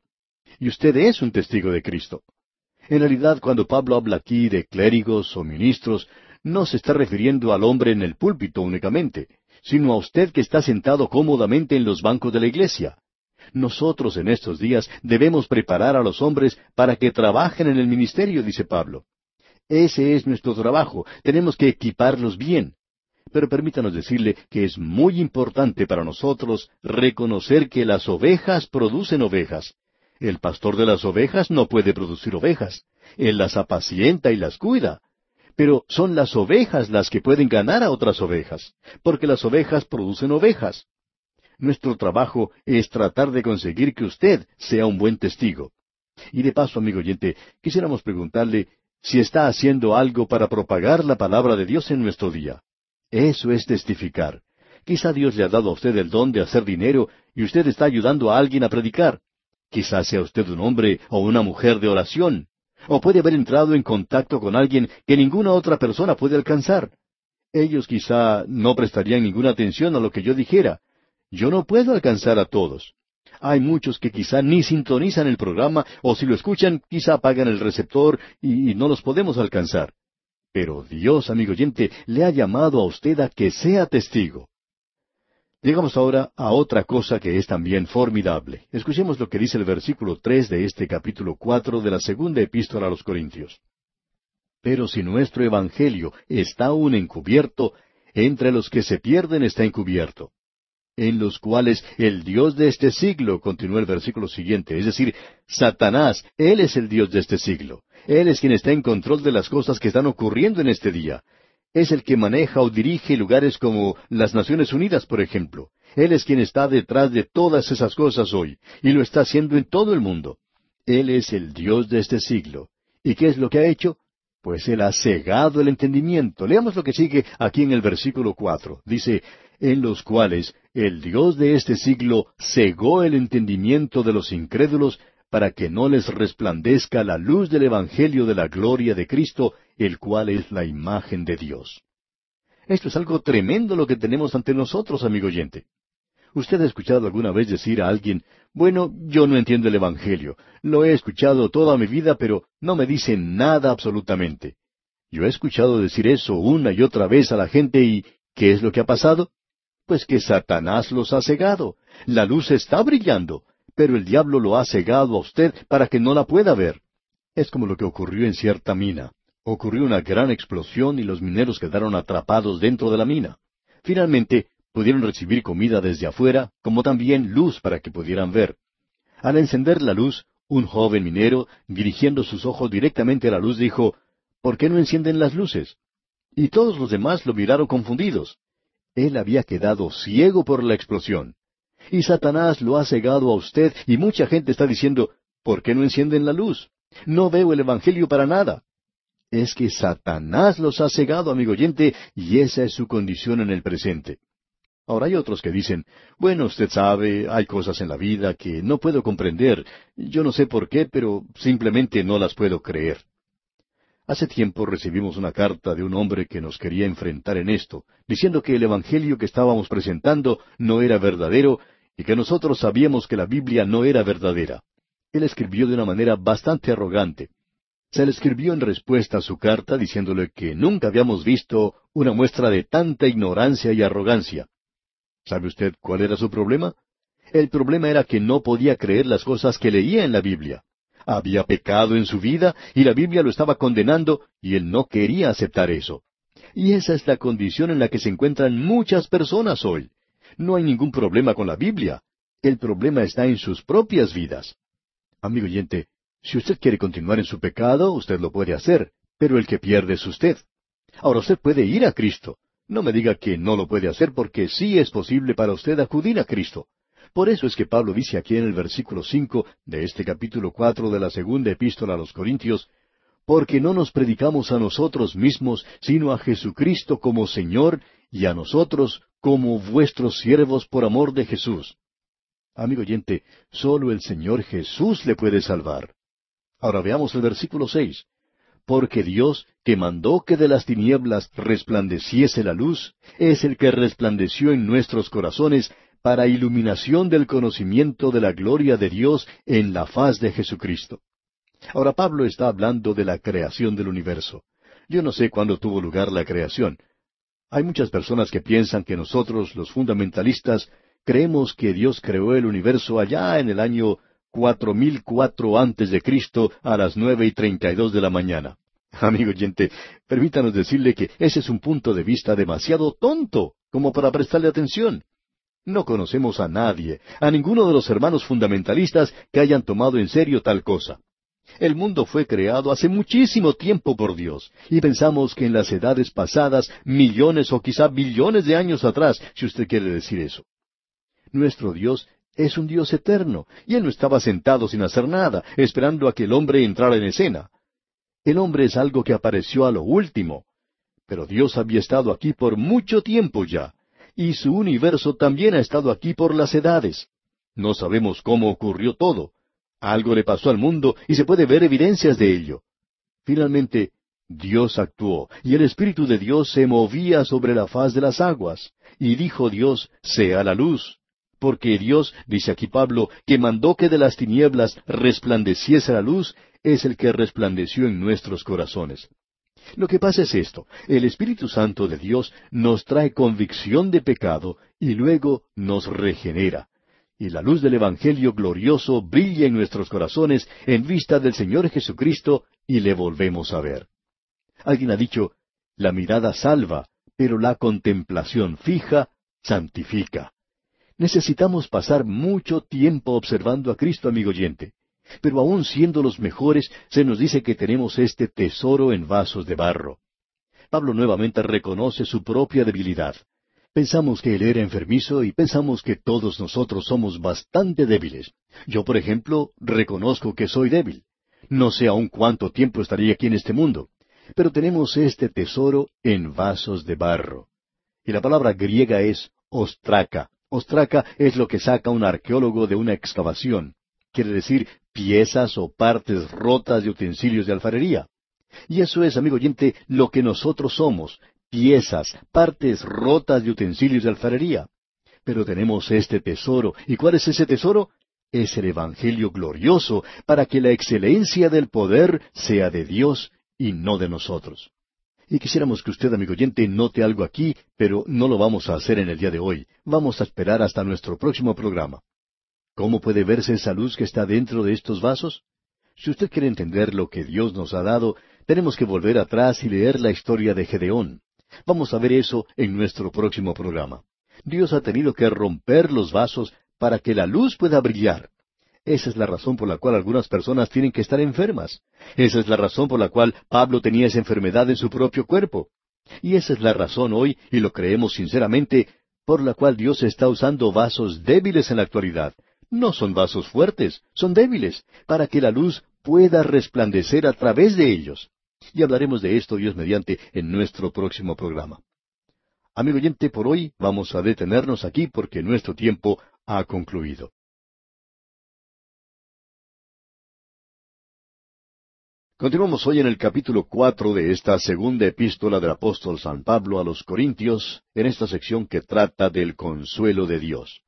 Y usted es un testigo de Cristo. En realidad, cuando Pablo habla aquí de clérigos o ministros, no se está refiriendo al hombre en el púlpito únicamente, sino a usted que está sentado cómodamente en los bancos de la iglesia. Nosotros en estos días debemos preparar a los hombres para que trabajen en el ministerio, dice Pablo. Ese es nuestro trabajo, tenemos que equiparlos bien. Pero permítanos decirle que es muy importante para nosotros reconocer que las ovejas producen ovejas, el pastor de las ovejas no puede producir ovejas. Él las apacienta y las cuida. Pero son las ovejas las que pueden ganar a otras ovejas, porque las ovejas producen ovejas. Nuestro trabajo es tratar de conseguir que usted sea un buen testigo. Y de paso, amigo oyente, quisiéramos preguntarle si está haciendo algo para propagar la palabra de Dios en nuestro día. Eso es testificar. Quizá Dios le ha dado a usted el don de hacer dinero y usted está ayudando a alguien a predicar. Quizás sea usted un hombre o una mujer de oración, o puede haber entrado en contacto con alguien que ninguna otra persona puede alcanzar. Ellos quizá no prestarían ninguna atención a lo que yo dijera. Yo no puedo alcanzar a todos. Hay muchos que quizá ni sintonizan el programa o si lo escuchan quizá apagan el receptor y, no los podemos alcanzar. Pero Dios, amigo oyente, le ha llamado a usted a que sea testigo. Llegamos ahora a otra cosa que es también formidable. Escuchemos lo que dice el versículo tres de este capítulo cuatro de la segunda epístola a los Corintios. Pero si nuestro Evangelio está aún encubierto, entre los que se pierden está encubierto, en los cuales el Dios de este siglo, continúa el versículo siguiente, es decir, Satanás, Él es el Dios de este siglo. Él es quien está en control de las cosas que están ocurriendo en este día es el que maneja o dirige lugares como las Naciones Unidas, por ejemplo. Él es quien está detrás de todas esas cosas hoy, y lo está haciendo en todo el mundo. Él es el Dios de este siglo. ¿Y qué es lo que ha hecho? Pues Él ha cegado el entendimiento. Leamos lo que sigue aquí en el versículo cuatro. Dice, en los cuales el Dios de este siglo cegó el entendimiento de los incrédulos para que no les resplandezca la luz del Evangelio de la gloria de Cristo, el cual es la imagen de Dios. Esto es algo tremendo lo que tenemos ante nosotros, amigo oyente. ¿Usted ha escuchado alguna vez decir a alguien, bueno, yo no entiendo el Evangelio, lo he escuchado toda mi vida, pero no me dice nada absolutamente? Yo he escuchado decir eso una y otra vez a la gente y ¿qué es lo que ha pasado? Pues que Satanás los ha cegado. La luz está brillando, pero el diablo lo ha cegado a usted para que no la pueda ver. Es como lo que ocurrió en cierta mina. Ocurrió una gran explosión y los mineros quedaron atrapados dentro de la mina. Finalmente, pudieron recibir comida desde afuera, como también luz para que pudieran ver. Al encender la luz, un joven minero, dirigiendo sus ojos directamente a la luz, dijo, ¿Por qué no encienden las luces? Y todos los demás lo miraron confundidos. Él había quedado ciego por la explosión. Y Satanás lo ha cegado a usted y mucha gente está diciendo, ¿por qué no encienden la luz? No veo el Evangelio para nada. Es que Satanás los ha cegado, amigo oyente, y esa es su condición en el presente. Ahora hay otros que dicen, bueno, usted sabe, hay cosas en la vida que no puedo comprender, yo no sé por qué, pero simplemente no las puedo creer. Hace tiempo recibimos una carta de un hombre que nos quería enfrentar en esto, diciendo que el Evangelio que estábamos presentando no era verdadero y que nosotros sabíamos que la Biblia no era verdadera. Él escribió de una manera bastante arrogante. Se le escribió en respuesta a su carta diciéndole que nunca habíamos visto una muestra de tanta ignorancia y arrogancia. ¿Sabe usted cuál era su problema? El problema era que no podía creer las cosas que leía en la Biblia. Había pecado en su vida y la Biblia lo estaba condenando y él no quería aceptar eso. Y esa es la condición en la que se encuentran muchas personas hoy. No hay ningún problema con la Biblia. El problema está en sus propias vidas. Amigo oyente, si usted quiere continuar en su pecado, usted lo puede hacer, pero el que pierde es usted. Ahora usted puede ir a Cristo. No me diga que no lo puede hacer porque sí es posible para usted acudir a Cristo. Por eso es que Pablo dice aquí en el versículo cinco de este capítulo cuatro de la segunda epístola a los Corintios, porque no nos predicamos a nosotros mismos, sino a Jesucristo como Señor y a nosotros como vuestros siervos por amor de Jesús. Amigo oyente, solo el Señor Jesús le puede salvar. Ahora veamos el versículo seis. Porque Dios, que mandó que de las tinieblas resplandeciese la luz, es el que resplandeció en nuestros corazones para iluminación del conocimiento de la gloria de Dios en la faz de Jesucristo. Ahora Pablo está hablando de la creación del universo. Yo no sé cuándo tuvo lugar la creación. Hay muchas personas que piensan que nosotros, los fundamentalistas, creemos que Dios creó el universo allá en el año cuatro mil cuatro antes de Cristo a las nueve y treinta y dos de la mañana. (laughs) Amigo oyente, permítanos decirle que ese es un punto de vista demasiado tonto como para prestarle atención. No conocemos a nadie, a ninguno de los hermanos fundamentalistas que hayan tomado en serio tal cosa. El mundo fue creado hace muchísimo tiempo por Dios, y pensamos que en las edades pasadas, millones o quizá billones de años atrás, si usted quiere decir eso. Nuestro Dios es un Dios eterno, y Él no estaba sentado sin hacer nada, esperando a que el hombre entrara en escena. El hombre es algo que apareció a lo último, pero Dios había estado aquí por mucho tiempo ya, y su universo también ha estado aquí por las edades. No sabemos cómo ocurrió todo. Algo le pasó al mundo y se puede ver evidencias de ello. Finalmente, Dios actuó, y el Espíritu de Dios se movía sobre la faz de las aguas, y dijo Dios, sea la luz. Porque Dios, dice aquí Pablo, que mandó que de las tinieblas resplandeciese la luz, es el que resplandeció en nuestros corazones. Lo que pasa es esto, el Espíritu Santo de Dios nos trae convicción de pecado y luego nos regenera. Y la luz del Evangelio glorioso brilla en nuestros corazones en vista del Señor Jesucristo y le volvemos a ver. Alguien ha dicho, la mirada salva, pero la contemplación fija santifica. Necesitamos pasar mucho tiempo observando a Cristo, amigo oyente. Pero aun siendo los mejores, se nos dice que tenemos este tesoro en vasos de barro. Pablo nuevamente reconoce su propia debilidad. Pensamos que él era enfermizo y pensamos que todos nosotros somos bastante débiles. Yo, por ejemplo, reconozco que soy débil. No sé aún cuánto tiempo estaría aquí en este mundo, pero tenemos este tesoro en vasos de barro. Y la palabra griega es ostraca. Ostraca es lo que saca un arqueólogo de una excavación. Quiere decir piezas o partes rotas de utensilios de alfarería. Y eso es, amigo oyente, lo que nosotros somos, piezas, partes rotas de utensilios de alfarería. Pero tenemos este tesoro. ¿Y cuál es ese tesoro? Es el Evangelio glorioso para que la excelencia del poder sea de Dios y no de nosotros. Y quisiéramos que usted, amigo oyente, note algo aquí, pero no lo vamos a hacer en el día de hoy. Vamos a esperar hasta nuestro próximo programa. ¿Cómo puede verse esa luz que está dentro de estos vasos? Si usted quiere entender lo que Dios nos ha dado, tenemos que volver atrás y leer la historia de Gedeón. Vamos a ver eso en nuestro próximo programa. Dios ha tenido que romper los vasos para que la luz pueda brillar. Esa es la razón por la cual algunas personas tienen que estar enfermas. Esa es la razón por la cual Pablo tenía esa enfermedad en su propio cuerpo. Y esa es la razón hoy, y lo creemos sinceramente, por la cual Dios está usando vasos débiles en la actualidad, no son vasos fuertes, son débiles, para que la luz pueda resplandecer a través de ellos. Y hablaremos de esto, Dios mediante, en nuestro próximo programa. Amigo oyente, por hoy vamos a detenernos aquí porque nuestro tiempo ha concluido. Continuamos hoy en el capítulo cuatro de esta segunda epístola del apóstol San Pablo a los Corintios, en esta sección que trata del consuelo de Dios.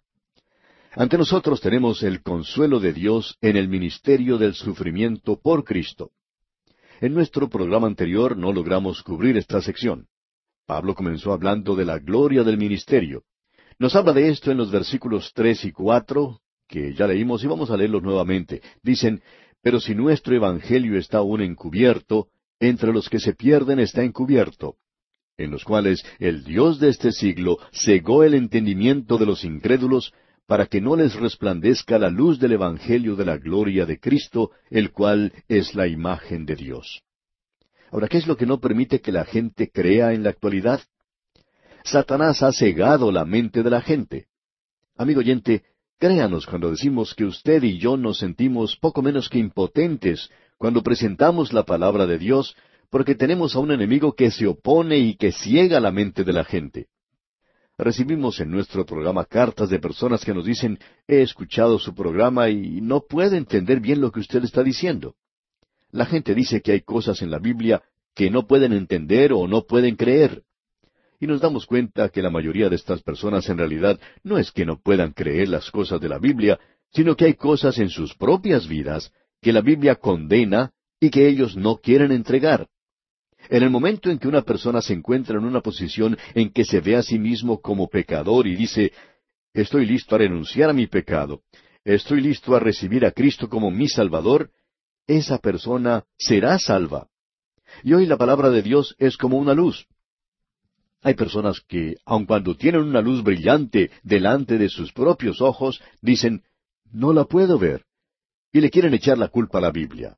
Ante nosotros tenemos el consuelo de Dios en el ministerio del sufrimiento por Cristo. En nuestro programa anterior no logramos cubrir esta sección. Pablo comenzó hablando de la gloria del ministerio. Nos habla de esto en los versículos tres y cuatro, que ya leímos y vamos a leerlos nuevamente. Dicen, pero si nuestro Evangelio está aún encubierto, entre los que se pierden está encubierto, en los cuales el Dios de este siglo cegó el entendimiento de los incrédulos, para que no les resplandezca la luz del Evangelio de la gloria de Cristo, el cual es la imagen de Dios. Ahora, ¿qué es lo que no permite que la gente crea en la actualidad? Satanás ha cegado la mente de la gente. Amigo oyente, Créanos cuando decimos que usted y yo nos sentimos poco menos que impotentes cuando presentamos la palabra de Dios, porque tenemos a un enemigo que se opone y que ciega la mente de la gente. Recibimos en nuestro programa cartas de personas que nos dicen, he escuchado su programa y no puedo entender bien lo que usted está diciendo. La gente dice que hay cosas en la Biblia que no pueden entender o no pueden creer y nos damos cuenta que la mayoría de estas personas en realidad no es que no puedan creer las cosas de la Biblia, sino que hay cosas en sus propias vidas que la Biblia condena y que ellos no quieren entregar. En el momento en que una persona se encuentra en una posición en que se ve a sí mismo como pecador y dice, estoy listo a renunciar a mi pecado, estoy listo a recibir a Cristo como mi Salvador, esa persona será salva. Y hoy la palabra de Dios es como una luz. Hay personas que, aun cuando tienen una luz brillante delante de sus propios ojos, dicen, no la puedo ver, y le quieren echar la culpa a la Biblia.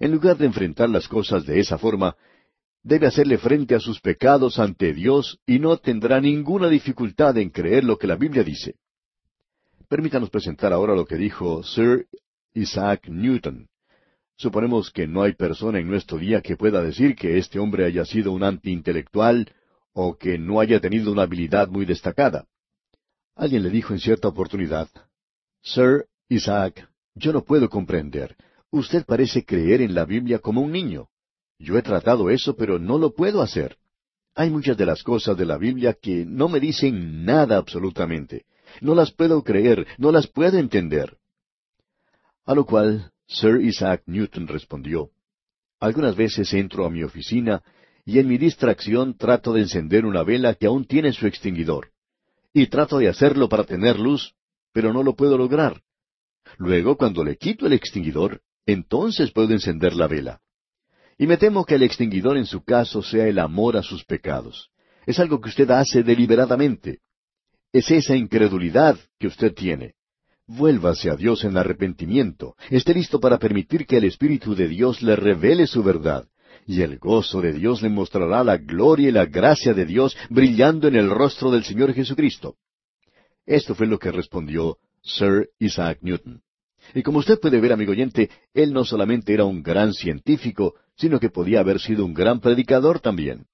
En lugar de enfrentar las cosas de esa forma, debe hacerle frente a sus pecados ante Dios y no tendrá ninguna dificultad en creer lo que la Biblia dice. Permítanos presentar ahora lo que dijo Sir Isaac Newton. Suponemos que no hay persona en nuestro día que pueda decir que este hombre haya sido un antiintelectual o que no haya tenido una habilidad muy destacada. Alguien le dijo en cierta oportunidad, Sir Isaac, yo no puedo comprender. Usted parece creer en la Biblia como un niño. Yo he tratado eso, pero no lo puedo hacer. Hay muchas de las cosas de la Biblia que no me dicen nada absolutamente. No las puedo creer, no las puedo entender. A lo cual Sir Isaac Newton respondió, Algunas veces entro a mi oficina y en mi distracción trato de encender una vela que aún tiene su extinguidor. Y trato de hacerlo para tener luz, pero no lo puedo lograr. Luego, cuando le quito el extinguidor, entonces puedo encender la vela. Y me temo que el extinguidor en su caso sea el amor a sus pecados. Es algo que usted hace deliberadamente. Es esa incredulidad que usted tiene. Vuélvase a Dios en arrepentimiento. Esté listo para permitir que el Espíritu de Dios le revele su verdad y el gozo de Dios le mostrará la gloria y la gracia de Dios brillando en el rostro del Señor Jesucristo. Esto fue lo que respondió Sir Isaac Newton. Y como usted puede ver, amigo oyente, él no solamente era un gran científico, sino que podía haber sido un gran predicador también.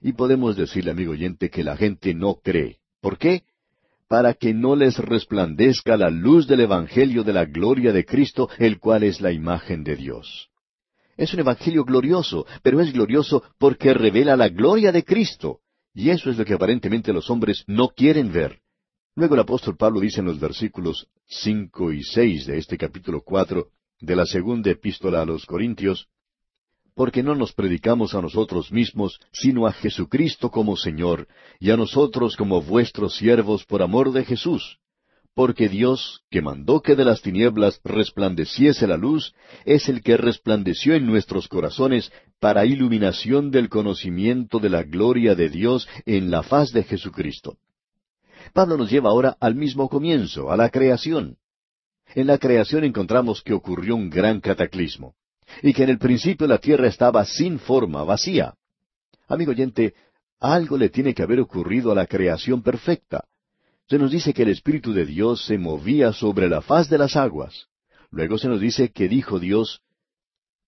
Y podemos decirle, amigo oyente, que la gente no cree. ¿Por qué? Para que no les resplandezca la luz del Evangelio de la gloria de Cristo, el cual es la imagen de Dios. Es un evangelio glorioso, pero es glorioso porque revela la gloria de Cristo. Y eso es lo que aparentemente los hombres no quieren ver. Luego el apóstol Pablo dice en los versículos cinco y seis de este capítulo cuatro de la segunda epístola a los Corintios, porque no nos predicamos a nosotros mismos, sino a Jesucristo como Señor, y a nosotros como vuestros siervos por amor de Jesús porque Dios, que mandó que de las tinieblas resplandeciese la luz, es el que resplandeció en nuestros corazones para iluminación del conocimiento de la gloria de Dios en la faz de Jesucristo. Pablo nos lleva ahora al mismo comienzo, a la creación. En la creación encontramos que ocurrió un gran cataclismo, y que en el principio la tierra estaba sin forma, vacía. Amigo oyente, algo le tiene que haber ocurrido a la creación perfecta se nos dice que el Espíritu de Dios se movía sobre la faz de las aguas. Luego se nos dice que dijo Dios,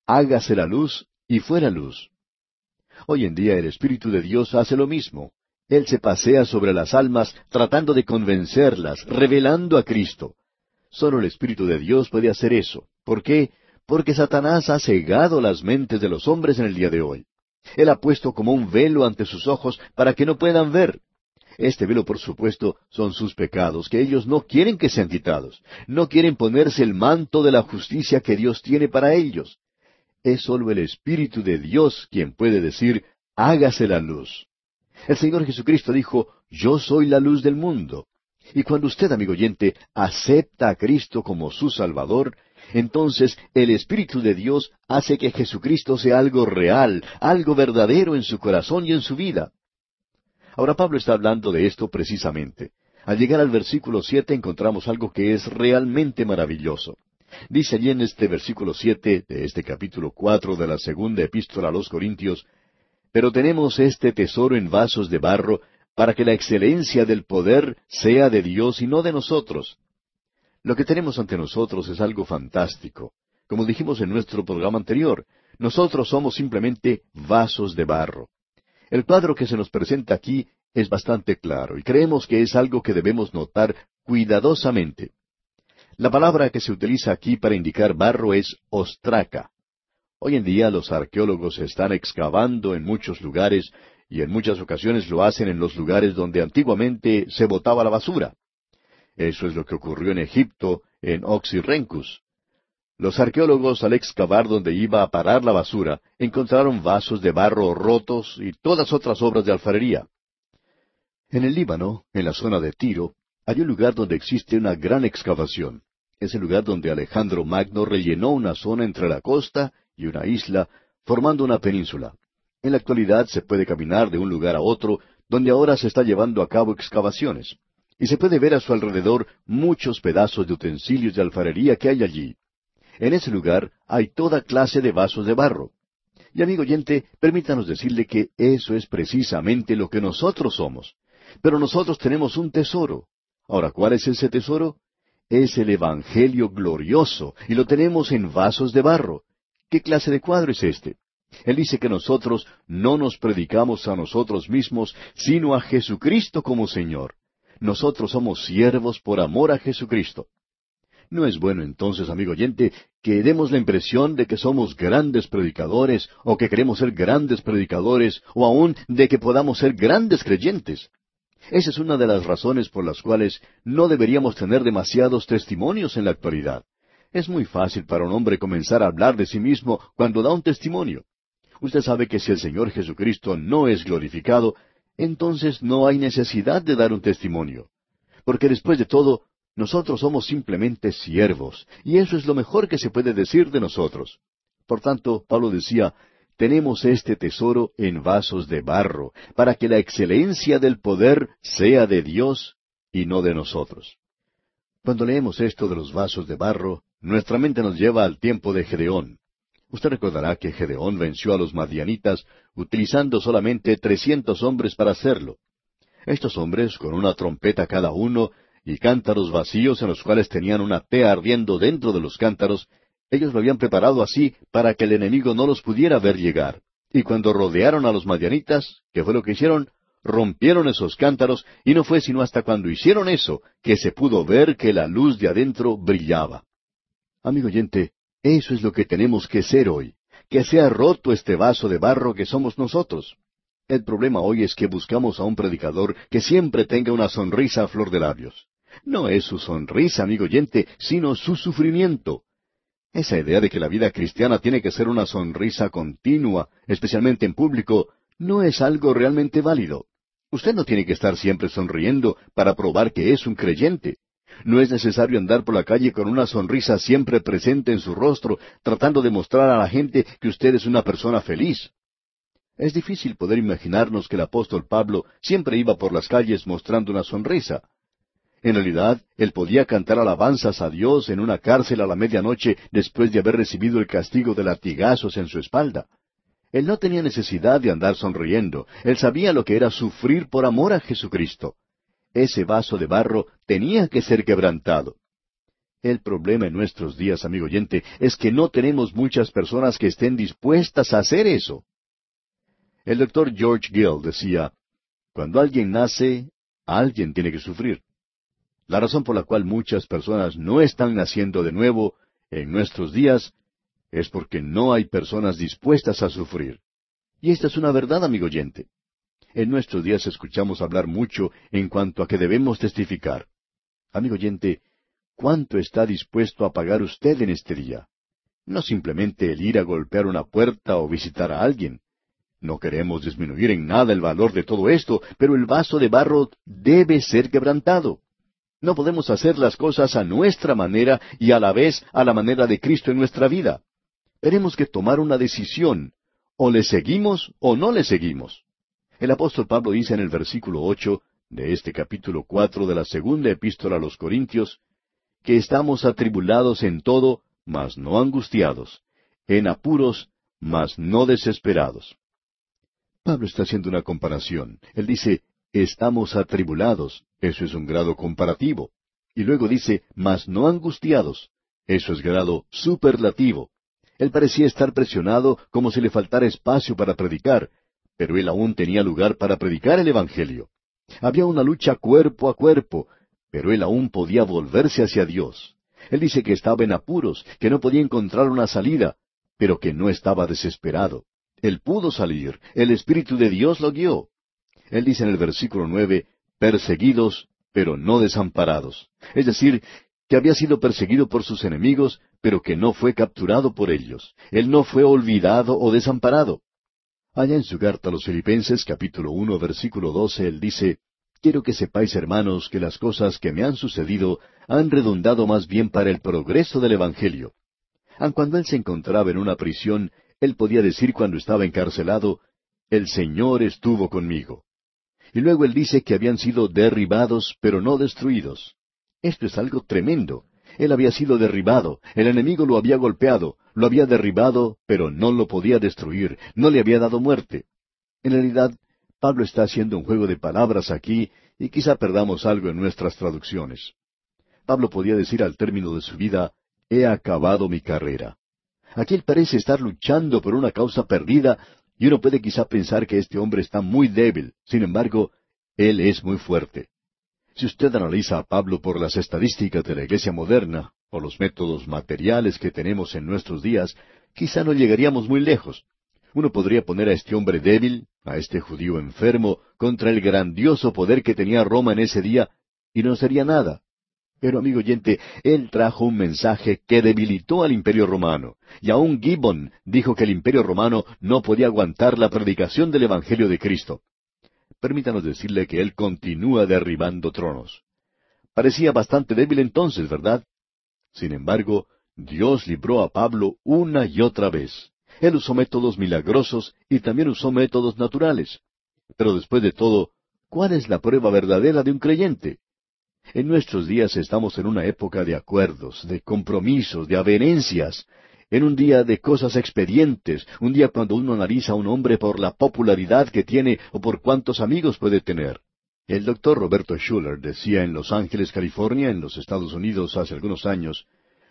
hágase la luz, y fuera luz. Hoy en día el Espíritu de Dios hace lo mismo. Él se pasea sobre las almas tratando de convencerlas, revelando a Cristo. Solo el Espíritu de Dios puede hacer eso. ¿Por qué? Porque Satanás ha cegado las mentes de los hombres en el día de hoy. Él ha puesto como un velo ante sus ojos para que no puedan ver. Este velo, por supuesto, son sus pecados, que ellos no quieren que sean quitados. No quieren ponerse el manto de la justicia que Dios tiene para ellos. Es sólo el Espíritu de Dios quien puede decir, hágase la luz. El Señor Jesucristo dijo, yo soy la luz del mundo. Y cuando usted, amigo oyente, acepta a Cristo como su Salvador, entonces el Espíritu de Dios hace que Jesucristo sea algo real, algo verdadero en su corazón y en su vida. Ahora Pablo está hablando de esto precisamente. Al llegar al versículo siete encontramos algo que es realmente maravilloso. Dice allí en este versículo siete de este capítulo cuatro de la segunda epístola a los Corintios, Pero tenemos este tesoro en vasos de barro, para que la excelencia del poder sea de Dios y no de nosotros. Lo que tenemos ante nosotros es algo fantástico. Como dijimos en nuestro programa anterior, nosotros somos simplemente vasos de barro. El cuadro que se nos presenta aquí es bastante claro y creemos que es algo que debemos notar cuidadosamente. La palabra que se utiliza aquí para indicar barro es ostraca. Hoy en día los arqueólogos están excavando en muchos lugares y en muchas ocasiones lo hacen en los lugares donde antiguamente se botaba la basura. Eso es lo que ocurrió en Egipto, en Oxyrhynchus. Los arqueólogos al excavar donde iba a parar la basura encontraron vasos de barro rotos y todas otras obras de alfarería. En el Líbano, en la zona de Tiro, hay un lugar donde existe una gran excavación. Es el lugar donde Alejandro Magno rellenó una zona entre la costa y una isla, formando una península. En la actualidad se puede caminar de un lugar a otro, donde ahora se está llevando a cabo excavaciones, y se puede ver a su alrededor muchos pedazos de utensilios de alfarería que hay allí. En ese lugar hay toda clase de vasos de barro. Y amigo oyente, permítanos decirle que eso es precisamente lo que nosotros somos. Pero nosotros tenemos un tesoro. Ahora, ¿cuál es ese tesoro? Es el Evangelio glorioso, y lo tenemos en vasos de barro. ¿Qué clase de cuadro es este? Él dice que nosotros no nos predicamos a nosotros mismos, sino a Jesucristo como Señor. Nosotros somos siervos por amor a Jesucristo. No es bueno entonces, amigo oyente, que demos la impresión de que somos grandes predicadores, o que queremos ser grandes predicadores, o aún de que podamos ser grandes creyentes. Esa es una de las razones por las cuales no deberíamos tener demasiados testimonios en la actualidad. Es muy fácil para un hombre comenzar a hablar de sí mismo cuando da un testimonio. Usted sabe que si el Señor Jesucristo no es glorificado, entonces no hay necesidad de dar un testimonio. Porque después de todo, nosotros somos simplemente siervos, y eso es lo mejor que se puede decir de nosotros. Por tanto, Pablo decía, tenemos este tesoro en vasos de barro, para que la excelencia del poder sea de Dios y no de nosotros. Cuando leemos esto de los vasos de barro, nuestra mente nos lleva al tiempo de Gedeón. Usted recordará que Gedeón venció a los madianitas utilizando solamente trescientos hombres para hacerlo. Estos hombres, con una trompeta cada uno, y cántaros vacíos en los cuales tenían una tea ardiendo dentro de los cántaros, ellos lo habían preparado así para que el enemigo no los pudiera ver llegar. Y cuando rodearon a los madianitas, ¿qué fue lo que hicieron? Rompieron esos cántaros, y no fue sino hasta cuando hicieron eso que se pudo ver que la luz de adentro brillaba. Amigo oyente, eso es lo que tenemos que ser hoy, que sea roto este vaso de barro que somos nosotros. El problema hoy es que buscamos a un predicador que siempre tenga una sonrisa a flor de labios. No es su sonrisa, amigo oyente, sino su sufrimiento. Esa idea de que la vida cristiana tiene que ser una sonrisa continua, especialmente en público, no es algo realmente válido. Usted no tiene que estar siempre sonriendo para probar que es un creyente. No es necesario andar por la calle con una sonrisa siempre presente en su rostro, tratando de mostrar a la gente que usted es una persona feliz. Es difícil poder imaginarnos que el apóstol Pablo siempre iba por las calles mostrando una sonrisa. En realidad, él podía cantar alabanzas a Dios en una cárcel a la medianoche después de haber recibido el castigo de latigazos en su espalda. Él no tenía necesidad de andar sonriendo, él sabía lo que era sufrir por amor a Jesucristo. Ese vaso de barro tenía que ser quebrantado. El problema en nuestros días, amigo oyente, es que no tenemos muchas personas que estén dispuestas a hacer eso. El doctor George Gill decía, cuando alguien nace, alguien tiene que sufrir. La razón por la cual muchas personas no están naciendo de nuevo en nuestros días es porque no hay personas dispuestas a sufrir. Y esta es una verdad, amigo oyente. En nuestros días escuchamos hablar mucho en cuanto a que debemos testificar. Amigo oyente, ¿cuánto está dispuesto a pagar usted en este día? No simplemente el ir a golpear una puerta o visitar a alguien. No queremos disminuir en nada el valor de todo esto, pero el vaso de barro debe ser quebrantado. No podemos hacer las cosas a nuestra manera y a la vez a la manera de Cristo en nuestra vida. Tenemos que tomar una decisión. O le seguimos o no le seguimos. El apóstol Pablo dice en el versículo ocho de este capítulo cuatro de la segunda epístola a los Corintios, que estamos atribulados en todo, mas no angustiados, en apuros, mas no desesperados. Pablo está haciendo una comparación. Él dice, estamos atribulados. Eso es un grado comparativo. Y luego dice, mas no angustiados. Eso es grado superlativo. Él parecía estar presionado como si le faltara espacio para predicar, pero él aún tenía lugar para predicar el Evangelio. Había una lucha cuerpo a cuerpo, pero él aún podía volverse hacia Dios. Él dice que estaba en apuros, que no podía encontrar una salida, pero que no estaba desesperado. Él pudo salir, el Espíritu de Dios lo guió. Él dice en el versículo nueve, perseguidos, pero no desamparados. Es decir, que había sido perseguido por sus enemigos, pero que no fue capturado por ellos. Él no fue olvidado o desamparado. Allá en su carta a los Filipenses, capítulo uno, versículo doce, él dice, Quiero que sepáis, hermanos, que las cosas que me han sucedido han redundado más bien para el progreso del Evangelio. Aun cuando él se encontraba en una prisión, él podía decir cuando estaba encarcelado, El Señor estuvo conmigo. Y luego él dice que habían sido derribados, pero no destruidos. Esto es algo tremendo. Él había sido derribado, el enemigo lo había golpeado, lo había derribado, pero no lo podía destruir, no le había dado muerte. En realidad, Pablo está haciendo un juego de palabras aquí, y quizá perdamos algo en nuestras traducciones. Pablo podía decir al término de su vida, He acabado mi carrera. Aquí él parece estar luchando por una causa perdida, y uno puede quizá pensar que este hombre está muy débil. Sin embargo, él es muy fuerte. Si usted analiza a Pablo por las estadísticas de la iglesia moderna, o los métodos materiales que tenemos en nuestros días, quizá no llegaríamos muy lejos. Uno podría poner a este hombre débil, a este judío enfermo, contra el grandioso poder que tenía Roma en ese día, y no sería nada. Pero, amigo oyente, él trajo un mensaje que debilitó al imperio romano, y aún Gibbon dijo que el imperio romano no podía aguantar la predicación del Evangelio de Cristo. Permítanos decirle que él continúa derribando tronos. Parecía bastante débil entonces, ¿verdad? Sin embargo, Dios libró a Pablo una y otra vez. Él usó métodos milagrosos y también usó métodos naturales. Pero después de todo, ¿cuál es la prueba verdadera de un creyente? En nuestros días estamos en una época de acuerdos, de compromisos, de avenencias, en un día de cosas expedientes, un día cuando uno analiza a un hombre por la popularidad que tiene o por cuántos amigos puede tener. El doctor Roberto Schuller decía en Los Ángeles, California, en los Estados Unidos, hace algunos años,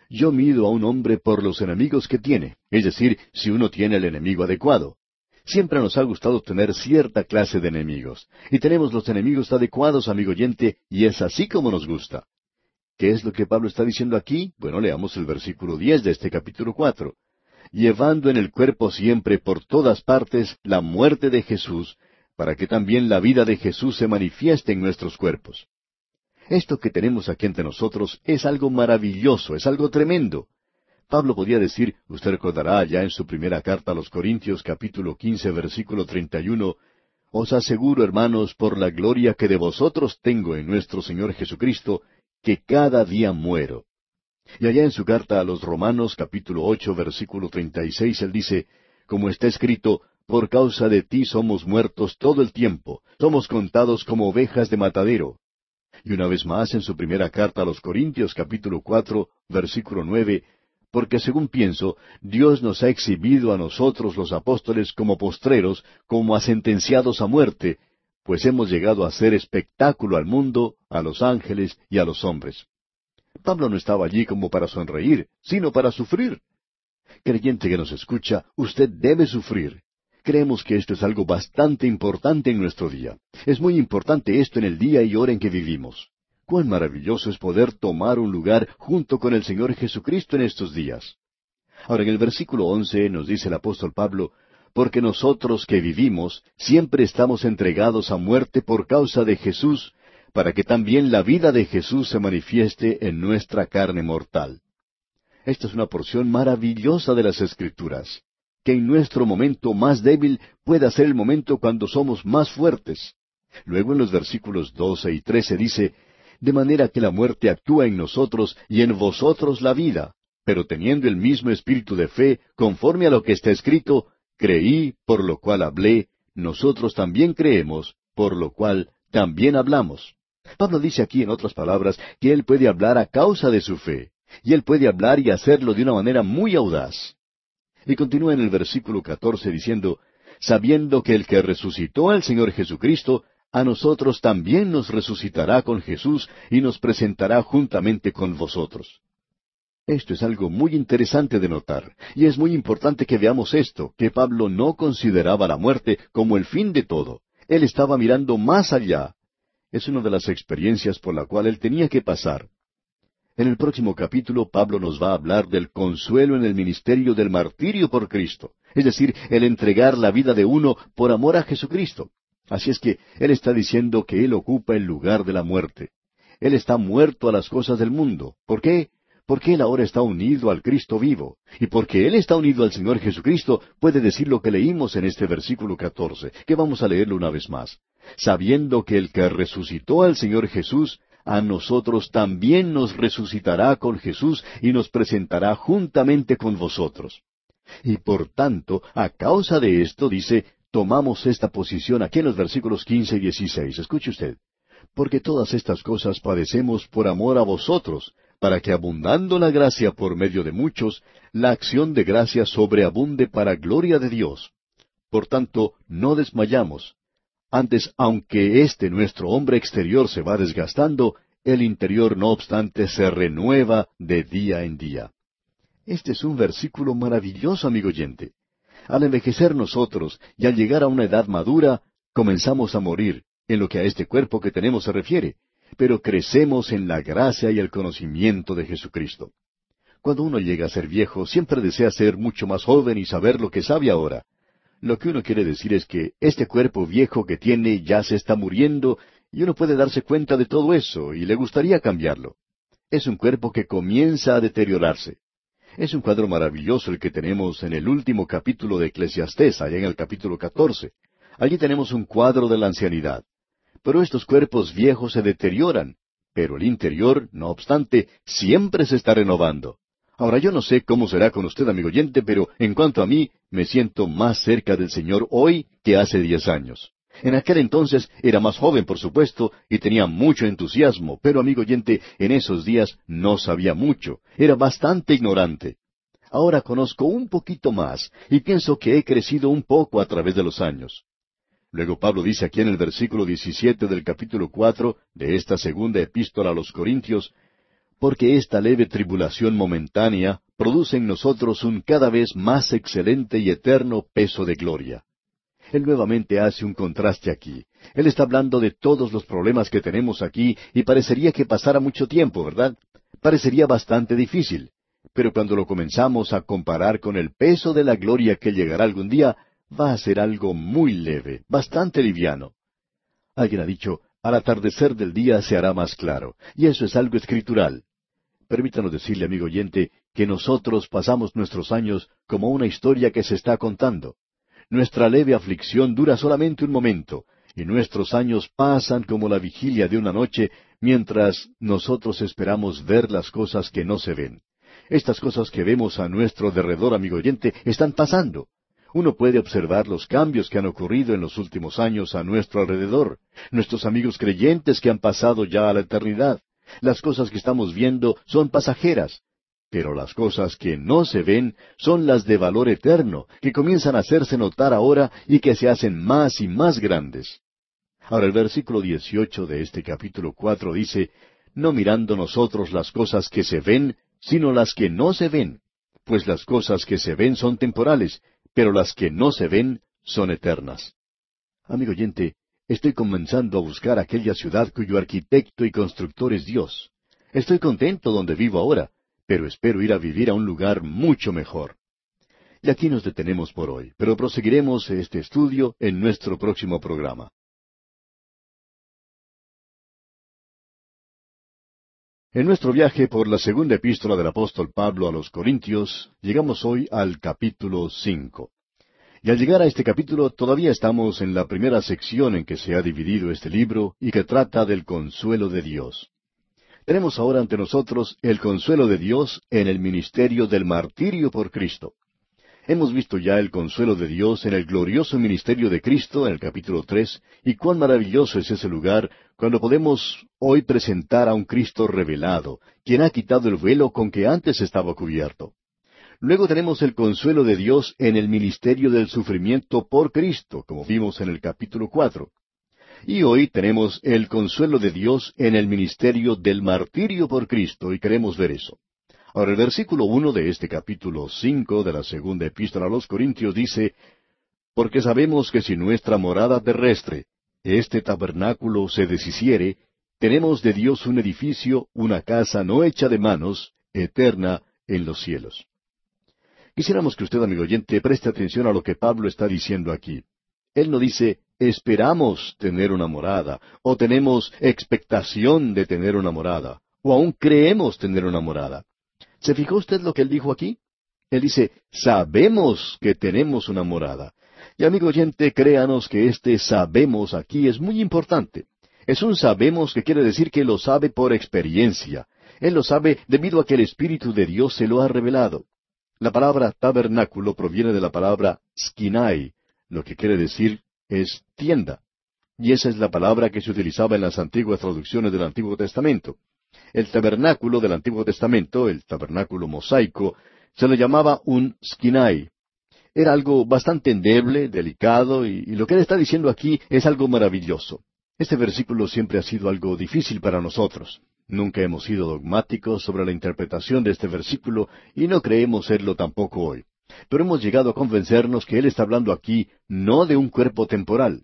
yo mido a un hombre por los enemigos que tiene, es decir, si uno tiene el enemigo adecuado. Siempre nos ha gustado tener cierta clase de enemigos. Y tenemos los enemigos adecuados, amigo oyente, y es así como nos gusta. ¿Qué es lo que Pablo está diciendo aquí? Bueno, leamos el versículo diez de este capítulo cuatro. Llevando en el cuerpo siempre por todas partes la muerte de Jesús, para que también la vida de Jesús se manifieste en nuestros cuerpos. Esto que tenemos aquí entre nosotros es algo maravilloso, es algo tremendo. Pablo podía decir, usted recordará ya en su primera carta a los Corintios capítulo quince versículo treinta y uno, Os aseguro, hermanos, por la gloria que de vosotros tengo en nuestro Señor Jesucristo, que cada día muero. Y allá en su carta a los Romanos capítulo ocho versículo treinta y seis él dice, Como está escrito, por causa de ti somos muertos todo el tiempo, somos contados como ovejas de matadero. Y una vez más en su primera carta a los Corintios capítulo cuatro versículo nueve porque según pienso, Dios nos ha exhibido a nosotros los apóstoles como postreros, como a sentenciados a muerte, pues hemos llegado a ser espectáculo al mundo, a los ángeles y a los hombres. Pablo no estaba allí como para sonreír, sino para sufrir. Creyente que nos escucha, usted debe sufrir. Creemos que esto es algo bastante importante en nuestro día. Es muy importante esto en el día y hora en que vivimos. Cuán maravilloso es poder tomar un lugar junto con el Señor Jesucristo en estos días. Ahora en el versículo once nos dice el apóstol Pablo, porque nosotros que vivimos siempre estamos entregados a muerte por causa de Jesús, para que también la vida de Jesús se manifieste en nuestra carne mortal. Esta es una porción maravillosa de las Escrituras, que en nuestro momento más débil pueda ser el momento cuando somos más fuertes. Luego en los versículos doce y trece dice, de manera que la muerte actúa en nosotros y en vosotros la vida, pero teniendo el mismo espíritu de fe, conforme a lo que está escrito, creí, por lo cual hablé, nosotros también creemos, por lo cual también hablamos. Pablo dice aquí, en otras palabras, que él puede hablar a causa de su fe, y él puede hablar y hacerlo de una manera muy audaz. Y continúa en el versículo catorce diciendo, sabiendo que el que resucitó al Señor Jesucristo, a nosotros también nos resucitará con Jesús y nos presentará juntamente con vosotros. Esto es algo muy interesante de notar, y es muy importante que veamos esto, que Pablo no consideraba la muerte como el fin de todo. Él estaba mirando más allá, es una de las experiencias por la cual él tenía que pasar. En el próximo capítulo Pablo nos va a hablar del consuelo en el ministerio del martirio por Cristo, es decir, el entregar la vida de uno por amor a Jesucristo. Así es que él está diciendo que él ocupa el lugar de la muerte. Él está muerto a las cosas del mundo. ¿Por qué? Porque él ahora está unido al Cristo vivo. Y porque él está unido al Señor Jesucristo, puede decir lo que leímos en este versículo catorce, que vamos a leerlo una vez más sabiendo que el que resucitó al Señor Jesús, a nosotros también nos resucitará con Jesús y nos presentará juntamente con vosotros. Y por tanto, a causa de esto, dice, tomamos esta posición aquí en los versículos quince y dieciséis. Escuche usted. Porque todas estas cosas padecemos por amor a vosotros, para que abundando la gracia por medio de muchos, la acción de gracia sobreabunde para gloria de Dios. Por tanto, no desmayamos, antes, aunque este nuestro hombre exterior se va desgastando, el interior no obstante se renueva de día en día. Este es un versículo maravilloso, amigo oyente. Al envejecer nosotros y al llegar a una edad madura, comenzamos a morir, en lo que a este cuerpo que tenemos se refiere, pero crecemos en la gracia y el conocimiento de Jesucristo. Cuando uno llega a ser viejo, siempre desea ser mucho más joven y saber lo que sabe ahora. Lo que uno quiere decir es que este cuerpo viejo que tiene ya se está muriendo y uno puede darse cuenta de todo eso y le gustaría cambiarlo. Es un cuerpo que comienza a deteriorarse. Es un cuadro maravilloso el que tenemos en el último capítulo de Eclesiastés, allá en el capítulo catorce. Allí tenemos un cuadro de la ancianidad. Pero estos cuerpos viejos se deterioran, pero el interior, no obstante, siempre se está renovando. Ahora yo no sé cómo será con usted, amigo oyente, pero en cuanto a mí, me siento más cerca del Señor hoy que hace diez años. En aquel entonces era más joven, por supuesto, y tenía mucho entusiasmo, pero amigo oyente, en esos días no sabía mucho, era bastante ignorante. Ahora conozco un poquito más, y pienso que he crecido un poco a través de los años. Luego Pablo dice aquí en el versículo 17 del capítulo cuatro de esta segunda epístola a los Corintios, porque esta leve tribulación momentánea produce en nosotros un cada vez más excelente y eterno peso de gloria. Él nuevamente hace un contraste aquí. Él está hablando de todos los problemas que tenemos aquí y parecería que pasara mucho tiempo, ¿verdad? Parecería bastante difícil. Pero cuando lo comenzamos a comparar con el peso de la gloria que llegará algún día, va a ser algo muy leve, bastante liviano. Alguien ha dicho, al atardecer del día se hará más claro, y eso es algo escritural. Permítanos decirle, amigo oyente, que nosotros pasamos nuestros años como una historia que se está contando. Nuestra leve aflicción dura solamente un momento, y nuestros años pasan como la vigilia de una noche mientras nosotros esperamos ver las cosas que no se ven. Estas cosas que vemos a nuestro derredor, amigo oyente, están pasando. Uno puede observar los cambios que han ocurrido en los últimos años a nuestro alrededor, nuestros amigos creyentes que han pasado ya a la eternidad, las cosas que estamos viendo son pasajeras, pero las cosas que no se ven son las de valor eterno, que comienzan a hacerse notar ahora y que se hacen más y más grandes. Ahora el versículo 18 de este capítulo cuatro dice, no mirando nosotros las cosas que se ven, sino las que no se ven, pues las cosas que se ven son temporales, pero las que no se ven son eternas. Amigo oyente, estoy comenzando a buscar aquella ciudad cuyo arquitecto y constructor es Dios. Estoy contento donde vivo ahora, pero espero ir a vivir a un lugar mucho mejor. Y aquí nos detenemos por hoy, pero proseguiremos este estudio en nuestro próximo programa. En nuestro viaje por la segunda epístola del apóstol Pablo a los Corintios, llegamos hoy al capítulo cinco. Y al llegar a este capítulo todavía estamos en la primera sección en que se ha dividido este libro y que trata del consuelo de Dios. Tenemos ahora ante nosotros el consuelo de Dios en el ministerio del martirio por Cristo. Hemos visto ya el consuelo de Dios en el glorioso ministerio de Cristo en el capítulo tres, y cuán maravilloso es ese lugar cuando podemos hoy presentar a un Cristo revelado, quien ha quitado el velo con que antes estaba cubierto. Luego tenemos el consuelo de Dios en el ministerio del sufrimiento por Cristo, como vimos en el capítulo cuatro. Y hoy tenemos el consuelo de Dios en el ministerio del martirio por Cristo, y queremos ver eso. Ahora el versículo uno de este capítulo cinco de la segunda epístola a los Corintios dice Porque sabemos que si nuestra morada terrestre, este tabernáculo, se deshiciere, tenemos de Dios un edificio, una casa no hecha de manos, eterna en los cielos. Quisiéramos que usted, amigo oyente, preste atención a lo que Pablo está diciendo aquí. Él no dice, esperamos tener una morada, o tenemos expectación de tener una morada, o aún creemos tener una morada. ¿Se fijó usted lo que él dijo aquí? Él dice, sabemos que tenemos una morada. Y amigo oyente, créanos que este sabemos aquí es muy importante. Es un sabemos que quiere decir que lo sabe por experiencia. Él lo sabe debido a que el Espíritu de Dios se lo ha revelado. La palabra tabernáculo proviene de la palabra skinai, lo que quiere decir es tienda. Y esa es la palabra que se utilizaba en las antiguas traducciones del Antiguo Testamento. El tabernáculo del Antiguo Testamento, el tabernáculo mosaico, se le llamaba un skinai. Era algo bastante endeble, delicado, y, y, lo que él está diciendo aquí es algo maravilloso. Este versículo siempre ha sido algo difícil para nosotros. Nunca hemos sido dogmáticos sobre la interpretación de este versículo y no creemos serlo tampoco hoy. Pero hemos llegado a convencernos que él está hablando aquí no de un cuerpo temporal,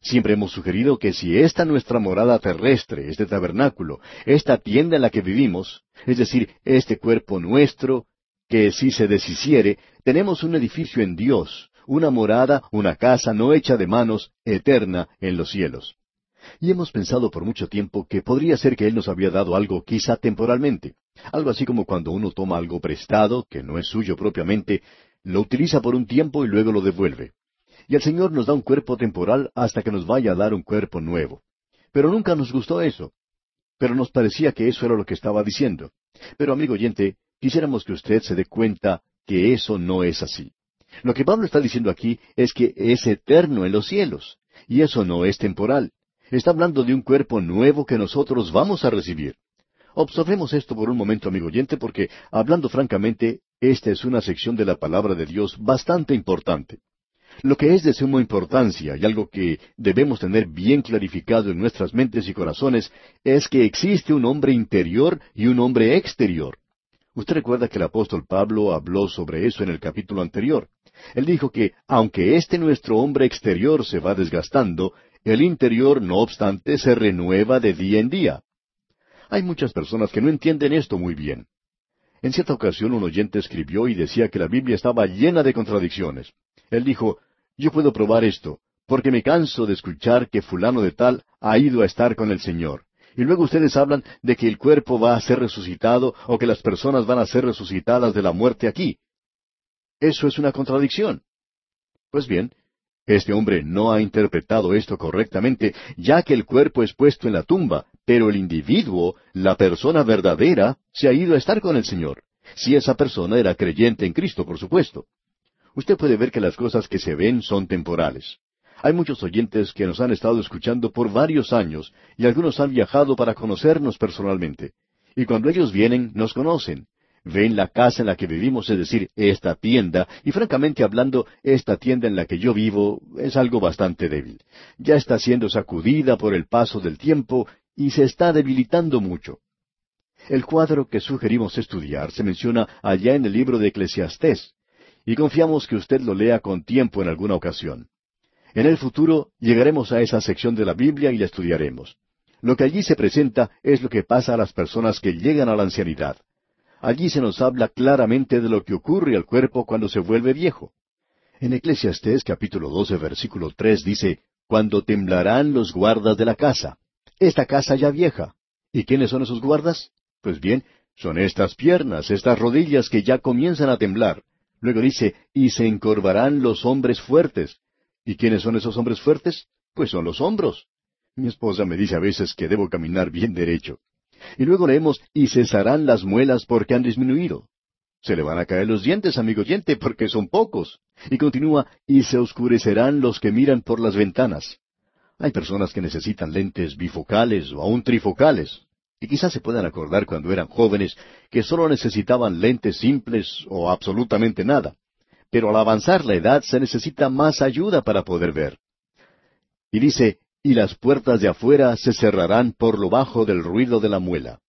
Siempre hemos sugerido que si esta nuestra morada terrestre, este tabernáculo, esta tienda en la que vivimos, es decir, este cuerpo nuestro, que si se deshiciere, tenemos un edificio en Dios, una morada, una casa no hecha de manos, eterna en los cielos. Y hemos pensado por mucho tiempo que podría ser que Él nos había dado algo quizá temporalmente, algo así como cuando uno toma algo prestado, que no es suyo propiamente, lo utiliza por un tiempo y luego lo devuelve. Y el Señor nos da un cuerpo temporal hasta que nos vaya a dar un cuerpo nuevo. Pero nunca nos gustó eso. Pero nos parecía que eso era lo que estaba diciendo. Pero amigo oyente, quisiéramos que usted se dé cuenta que eso no es así. Lo que Pablo está diciendo aquí es que es eterno en los cielos, y eso no es temporal. Está hablando de un cuerpo nuevo que nosotros vamos a recibir. Observemos esto por un momento, amigo oyente, porque, hablando francamente, esta es una sección de la palabra de Dios bastante importante. Lo que es de suma importancia y algo que debemos tener bien clarificado en nuestras mentes y corazones es que existe un hombre interior y un hombre exterior. Usted recuerda que el apóstol Pablo habló sobre eso en el capítulo anterior. Él dijo que, aunque este nuestro hombre exterior se va desgastando, el interior, no obstante, se renueva de día en día. Hay muchas personas que no entienden esto muy bien. En cierta ocasión un oyente escribió y decía que la Biblia estaba llena de contradicciones. Él dijo, yo puedo probar esto, porque me canso de escuchar que fulano de tal ha ido a estar con el Señor. Y luego ustedes hablan de que el cuerpo va a ser resucitado o que las personas van a ser resucitadas de la muerte aquí. Eso es una contradicción. Pues bien, este hombre no ha interpretado esto correctamente, ya que el cuerpo es puesto en la tumba, pero el individuo, la persona verdadera, se ha ido a estar con el Señor. Si esa persona era creyente en Cristo, por supuesto usted puede ver que las cosas que se ven son temporales. Hay muchos oyentes que nos han estado escuchando por varios años y algunos han viajado para conocernos personalmente. Y cuando ellos vienen, nos conocen. Ven la casa en la que vivimos, es decir, esta tienda, y francamente hablando, esta tienda en la que yo vivo es algo bastante débil. Ya está siendo sacudida por el paso del tiempo y se está debilitando mucho. El cuadro que sugerimos estudiar se menciona allá en el libro de Eclesiastés, y confiamos que usted lo lea con tiempo en alguna ocasión. En el futuro llegaremos a esa sección de la Biblia y la estudiaremos. Lo que allí se presenta es lo que pasa a las personas que llegan a la ancianidad. Allí se nos habla claramente de lo que ocurre al cuerpo cuando se vuelve viejo. En Eclesiastés capítulo 12 versículo 3 dice, Cuando temblarán los guardas de la casa. Esta casa ya vieja. ¿Y quiénes son esos guardas? Pues bien, son estas piernas, estas rodillas que ya comienzan a temblar. Luego dice, y se encorvarán los hombres fuertes. ¿Y quiénes son esos hombres fuertes? Pues son los hombros. Mi esposa me dice a veces que debo caminar bien derecho. Y luego leemos, y cesarán las muelas porque han disminuido. Se le van a caer los dientes, amigo oyente, porque son pocos. Y continúa, y se oscurecerán los que miran por las ventanas. Hay personas que necesitan lentes bifocales o aún trifocales. Y quizás se puedan acordar cuando eran jóvenes que solo necesitaban lentes simples o absolutamente nada. Pero al avanzar la edad se necesita más ayuda para poder ver. Y dice, y las puertas de afuera se cerrarán por lo bajo del ruido de la muela.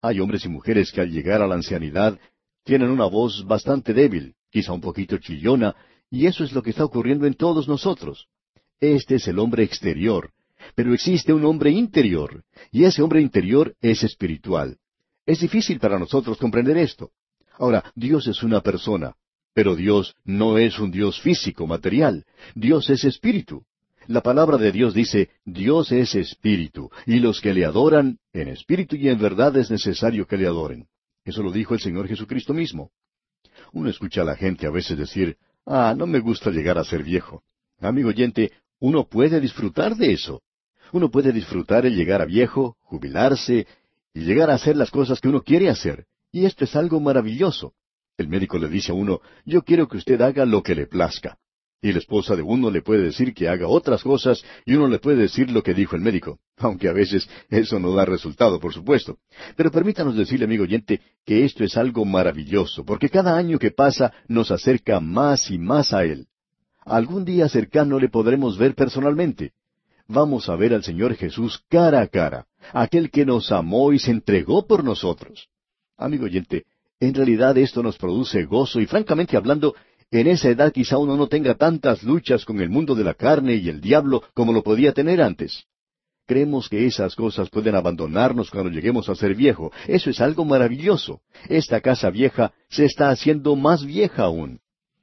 Hay hombres y mujeres que al llegar a la ancianidad tienen una voz bastante débil, quizá un poquito chillona, y eso es lo que está ocurriendo en todos nosotros. Este es el hombre exterior, pero existe un hombre interior, y ese hombre interior es espiritual. Es difícil para nosotros comprender esto. Ahora, Dios es una persona, pero Dios no es un Dios físico, material. Dios es espíritu. La palabra de Dios dice, Dios es espíritu, y los que le adoran, en espíritu y en verdad es necesario que le adoren. Eso lo dijo el Señor Jesucristo mismo. Uno escucha a la gente a veces decir, ah, no me gusta llegar a ser viejo. Amigo oyente, uno puede disfrutar de eso. Uno puede disfrutar el llegar a viejo, jubilarse y llegar a hacer las cosas que uno quiere hacer. Y esto es algo maravilloso. El médico le dice a uno, yo quiero que usted haga lo que le plazca. Y la esposa de uno le puede decir que haga otras cosas y uno le puede decir lo que dijo el médico, aunque a veces eso no da resultado, por supuesto. Pero permítanos decirle, amigo oyente, que esto es algo maravilloso, porque cada año que pasa nos acerca más y más a Él. Algún día cercano le podremos ver personalmente. Vamos a ver al Señor Jesús cara a cara, aquel que nos amó y se entregó por nosotros. Amigo oyente, en realidad esto nos produce gozo y francamente hablando, en esa edad quizá uno no tenga tantas luchas con el mundo de la carne y el diablo como lo podía tener antes. Creemos que esas cosas pueden abandonarnos cuando lleguemos a ser viejo. Eso es algo maravilloso. Esta casa vieja se está haciendo más vieja aún.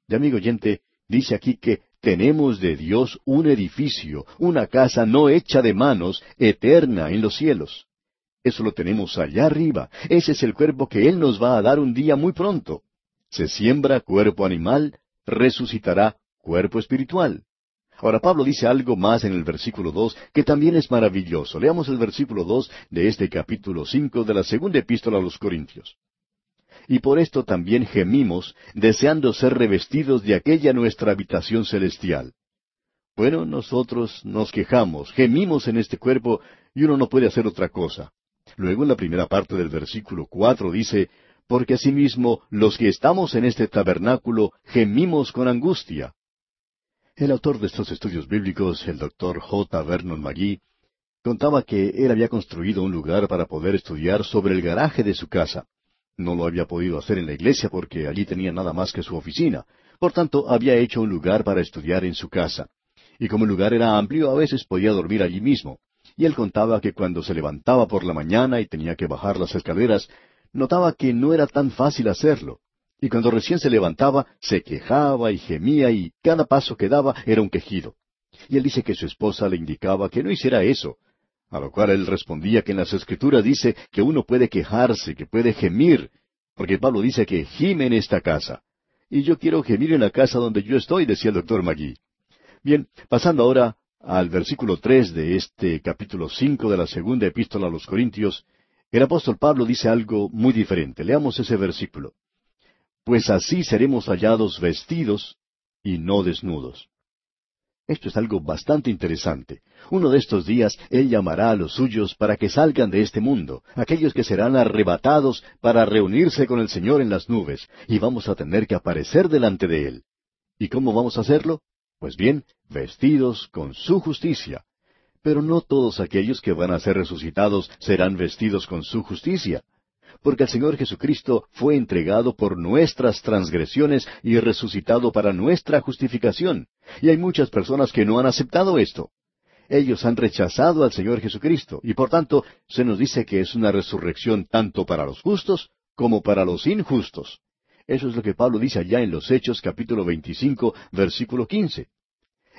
Y amigo oyente, dice aquí que tenemos de Dios un edificio, una casa no hecha de manos, eterna en los cielos. Eso lo tenemos allá arriba. Ese es el cuerpo que Él nos va a dar un día muy pronto. Se siembra cuerpo animal, resucitará cuerpo espiritual. Ahora Pablo dice algo más en el versículo dos que también es maravilloso. Leamos el versículo dos de este capítulo cinco de la segunda epístola a los Corintios. Y por esto también gemimos, deseando ser revestidos de aquella nuestra habitación celestial. Bueno, nosotros nos quejamos, gemimos en este cuerpo, y uno no puede hacer otra cosa. Luego en la primera parte del versículo cuatro dice, porque asimismo los que estamos en este tabernáculo gemimos con angustia. El autor de estos estudios bíblicos, el doctor J. Vernon McGee, contaba que él había construido un lugar para poder estudiar sobre el garaje de su casa. No lo había podido hacer en la iglesia porque allí tenía nada más que su oficina. Por tanto, había hecho un lugar para estudiar en su casa. Y como el lugar era amplio, a veces podía dormir allí mismo. Y él contaba que cuando se levantaba por la mañana y tenía que bajar las escaleras, notaba que no era tan fácil hacerlo. Y cuando recién se levantaba, se quejaba y gemía y cada paso que daba era un quejido. Y él dice que su esposa le indicaba que no hiciera eso, a lo cual él respondía que en las escrituras dice que uno puede quejarse, que puede gemir, porque Pablo dice que gime en esta casa. Y yo quiero gemir en la casa donde yo estoy, decía el doctor Magui. Bien, pasando ahora al versículo tres de este capítulo cinco de la segunda epístola a los Corintios, el apóstol Pablo dice algo muy diferente. Leamos ese versículo. Pues así seremos hallados vestidos y no desnudos. Esto es algo bastante interesante. Uno de estos días Él llamará a los suyos para que salgan de este mundo, aquellos que serán arrebatados para reunirse con el Señor en las nubes, y vamos a tener que aparecer delante de Él. ¿Y cómo vamos a hacerlo? Pues bien, vestidos con su justicia. Pero no todos aquellos que van a ser resucitados serán vestidos con su justicia, porque el Señor Jesucristo fue entregado por nuestras transgresiones y resucitado para nuestra justificación. Y hay muchas personas que no han aceptado esto. Ellos han rechazado al Señor Jesucristo, y por tanto se nos dice que es una resurrección tanto para los justos como para los injustos. Eso es lo que Pablo dice allá en los Hechos capítulo 25, versículo 15.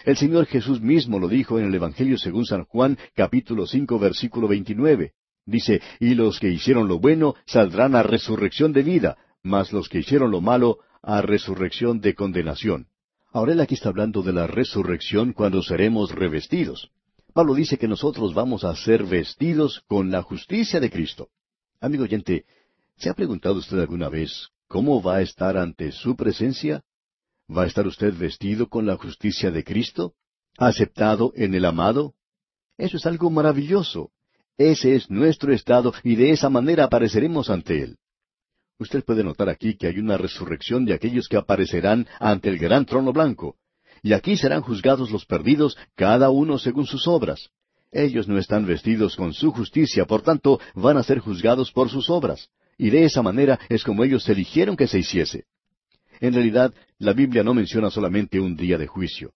El Señor Jesús mismo lo dijo en el Evangelio según San Juan capítulo 5, versículo 29. Dice, y los que hicieron lo bueno saldrán a resurrección de vida, mas los que hicieron lo malo a resurrección de condenación. Ahora él aquí está hablando de la resurrección cuando seremos revestidos. Pablo dice que nosotros vamos a ser vestidos con la justicia de Cristo. Amigo oyente, ¿se ha preguntado usted alguna vez cómo va a estar ante su presencia? ¿Va a estar usted vestido con la justicia de Cristo? ¿Aceptado en el amado? Eso es algo maravilloso. Ese es nuestro estado y de esa manera apareceremos ante Él. Usted puede notar aquí que hay una resurrección de aquellos que aparecerán ante el gran trono blanco. Y aquí serán juzgados los perdidos, cada uno según sus obras. Ellos no están vestidos con su justicia, por tanto van a ser juzgados por sus obras. Y de esa manera es como ellos eligieron que se hiciese. En realidad, la Biblia no menciona solamente un día de juicio.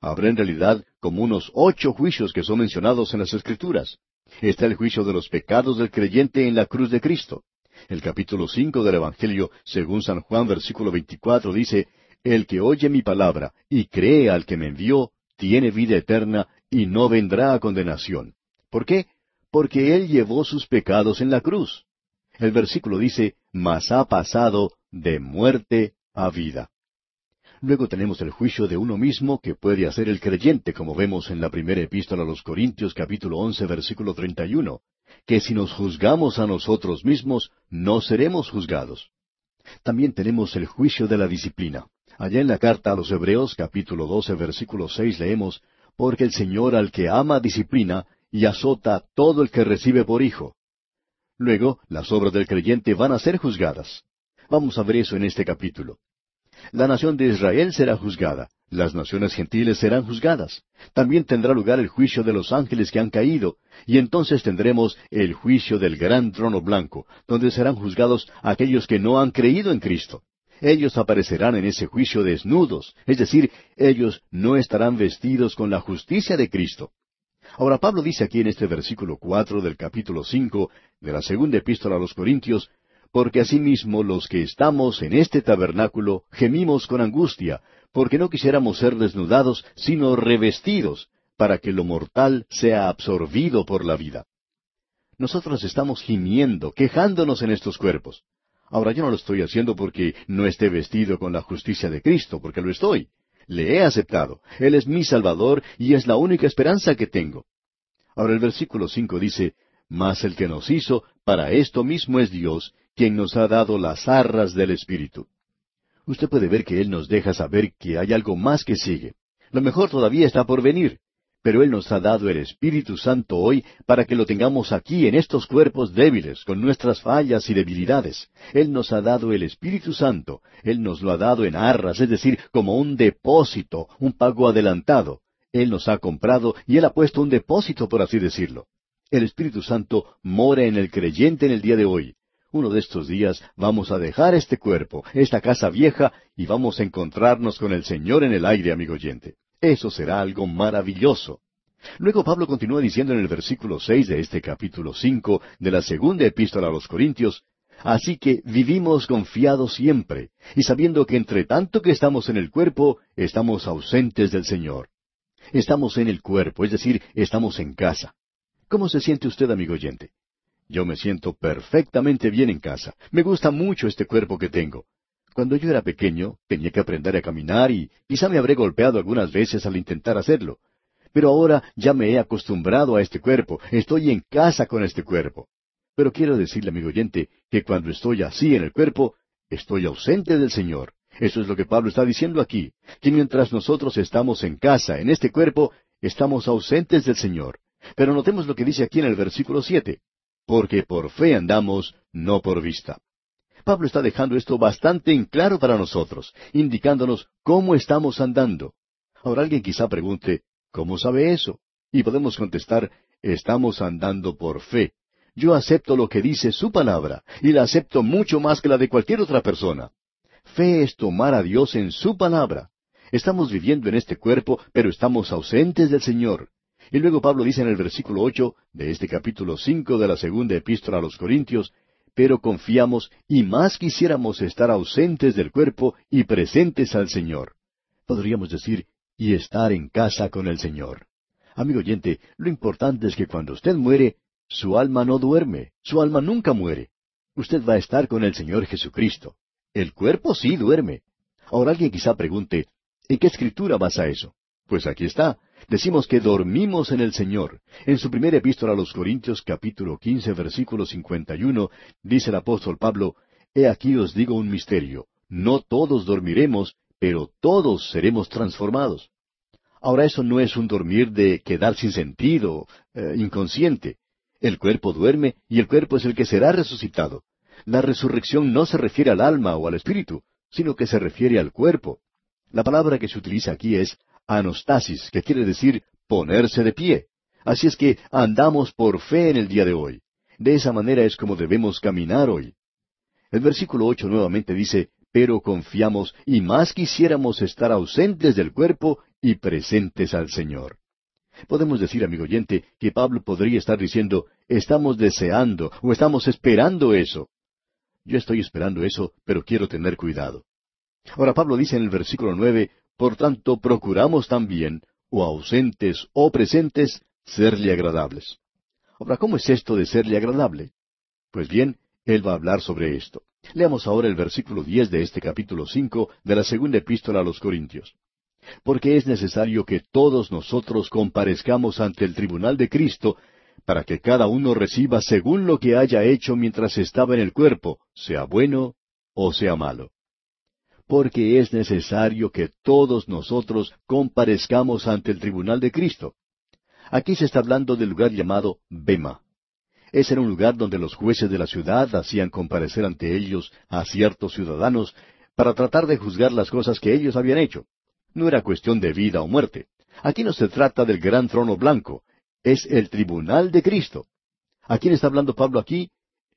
Habrá en realidad como unos ocho juicios que son mencionados en las Escrituras. Está el juicio de los pecados del creyente en la cruz de Cristo. El capítulo cinco del Evangelio, según San Juan, versículo veinticuatro, dice El que oye mi palabra y cree al que me envió, tiene vida eterna y no vendrá a condenación. ¿Por qué? Porque él llevó sus pecados en la cruz. El versículo dice, Mas ha pasado de muerte a vida. Luego tenemos el juicio de uno mismo que puede hacer el creyente, como vemos en la primera epístola a los Corintios capítulo once versículo treinta y uno, que si nos juzgamos a nosotros mismos, no seremos juzgados. También tenemos el juicio de la disciplina. Allá en la carta a los Hebreos capítulo doce versículo seis leemos, Porque el Señor al que ama disciplina y azota todo el que recibe por hijo. Luego, las obras del creyente van a ser juzgadas. Vamos a ver eso en este capítulo. La nación de Israel será juzgada, las naciones gentiles serán juzgadas. También tendrá lugar el juicio de los ángeles que han caído, y entonces tendremos el juicio del gran trono blanco, donde serán juzgados aquellos que no han creído en Cristo. Ellos aparecerán en ese juicio desnudos, es decir, ellos no estarán vestidos con la justicia de Cristo. Ahora Pablo dice aquí en este versículo cuatro del capítulo cinco de la segunda epístola a los Corintios, porque asimismo los que estamos en este tabernáculo gemimos con angustia, porque no quisiéramos ser desnudados, sino revestidos, para que lo mortal sea absorbido por la vida. Nosotros estamos gimiendo, quejándonos en estos cuerpos. Ahora yo no lo estoy haciendo porque no esté vestido con la justicia de Cristo, porque lo estoy. Le he aceptado. Él es mi Salvador y es la única esperanza que tengo. Ahora el versículo cinco dice, Mas el que nos hizo, para esto mismo es Dios, quien nos ha dado las arras del Espíritu. Usted puede ver que Él nos deja saber que hay algo más que sigue. Lo mejor todavía está por venir. Pero Él nos ha dado el Espíritu Santo hoy para que lo tengamos aquí en estos cuerpos débiles, con nuestras fallas y debilidades. Él nos ha dado el Espíritu Santo. Él nos lo ha dado en arras, es decir, como un depósito, un pago adelantado. Él nos ha comprado y Él ha puesto un depósito, por así decirlo. El Espíritu Santo mora en el creyente en el día de hoy. Uno de estos días vamos a dejar este cuerpo, esta casa vieja, y vamos a encontrarnos con el Señor en el aire, amigo oyente. Eso será algo maravilloso. Luego Pablo continúa diciendo en el versículo seis de este capítulo cinco de la segunda epístola a los Corintios, Así que vivimos confiados siempre, y sabiendo que entre tanto que estamos en el cuerpo, estamos ausentes del Señor. Estamos en el cuerpo, es decir, estamos en casa. ¿Cómo se siente usted, amigo oyente? Yo me siento perfectamente bien en casa. Me gusta mucho este cuerpo que tengo. Cuando yo era pequeño, tenía que aprender a caminar y quizá me habré golpeado algunas veces al intentar hacerlo. Pero ahora ya me he acostumbrado a este cuerpo, estoy en casa con este cuerpo. Pero quiero decirle, amigo oyente, que cuando estoy así en el cuerpo, estoy ausente del Señor. Eso es lo que Pablo está diciendo aquí, que mientras nosotros estamos en casa, en este cuerpo, estamos ausentes del Señor. Pero notemos lo que dice aquí en el versículo siete porque por fe andamos, no por vista. Pablo está dejando esto bastante en claro para nosotros, indicándonos cómo estamos andando. Ahora alguien quizá pregunte, ¿cómo sabe eso? Y podemos contestar, estamos andando por fe. Yo acepto lo que dice su palabra, y la acepto mucho más que la de cualquier otra persona. Fe es tomar a Dios en su palabra. Estamos viviendo en este cuerpo, pero estamos ausentes del Señor. Y luego Pablo dice en el versículo ocho de este capítulo cinco de la segunda epístola a los Corintios, pero confiamos y más quisiéramos estar ausentes del cuerpo y presentes al Señor. Podríamos decir, y estar en casa con el Señor. Amigo oyente, lo importante es que cuando usted muere, su alma no duerme, su alma nunca muere. Usted va a estar con el Señor Jesucristo. El cuerpo sí duerme. Ahora alguien quizá pregunte, ¿en qué escritura basa eso? Pues aquí está. Decimos que dormimos en el Señor. En su primera epístola a los Corintios capítulo quince versículo cincuenta y uno dice el apóstol Pablo, He aquí os digo un misterio. No todos dormiremos, pero todos seremos transformados. Ahora eso no es un dormir de quedar sin sentido, eh, inconsciente. El cuerpo duerme y el cuerpo es el que será resucitado. La resurrección no se refiere al alma o al espíritu, sino que se refiere al cuerpo. La palabra que se utiliza aquí es anostasis, que quiere decir ponerse de pie. Así es que andamos por fe en el día de hoy. De esa manera es como debemos caminar hoy. El versículo ocho nuevamente dice, pero confiamos y más quisiéramos estar ausentes del cuerpo y presentes al Señor. Podemos decir, amigo oyente, que Pablo podría estar diciendo, estamos deseando o estamos esperando eso. Yo estoy esperando eso, pero quiero tener cuidado. Ahora Pablo dice en el versículo nueve, por tanto procuramos también, o ausentes o presentes, serle agradables. Ahora, ¿cómo es esto de serle agradable? Pues bien, él va a hablar sobre esto. Leamos ahora el versículo diez de este capítulo cinco de la segunda epístola a los Corintios. Porque es necesario que todos nosotros comparezcamos ante el tribunal de Cristo, para que cada uno reciba según lo que haya hecho mientras estaba en el cuerpo, sea bueno o sea malo. Porque es necesario que todos nosotros comparezcamos ante el tribunal de Cristo. Aquí se está hablando del lugar llamado Bema. Ese era un lugar donde los jueces de la ciudad hacían comparecer ante ellos a ciertos ciudadanos para tratar de juzgar las cosas que ellos habían hecho. No era cuestión de vida o muerte. Aquí no se trata del gran trono blanco, es el tribunal de Cristo. ¿A quién está hablando Pablo aquí?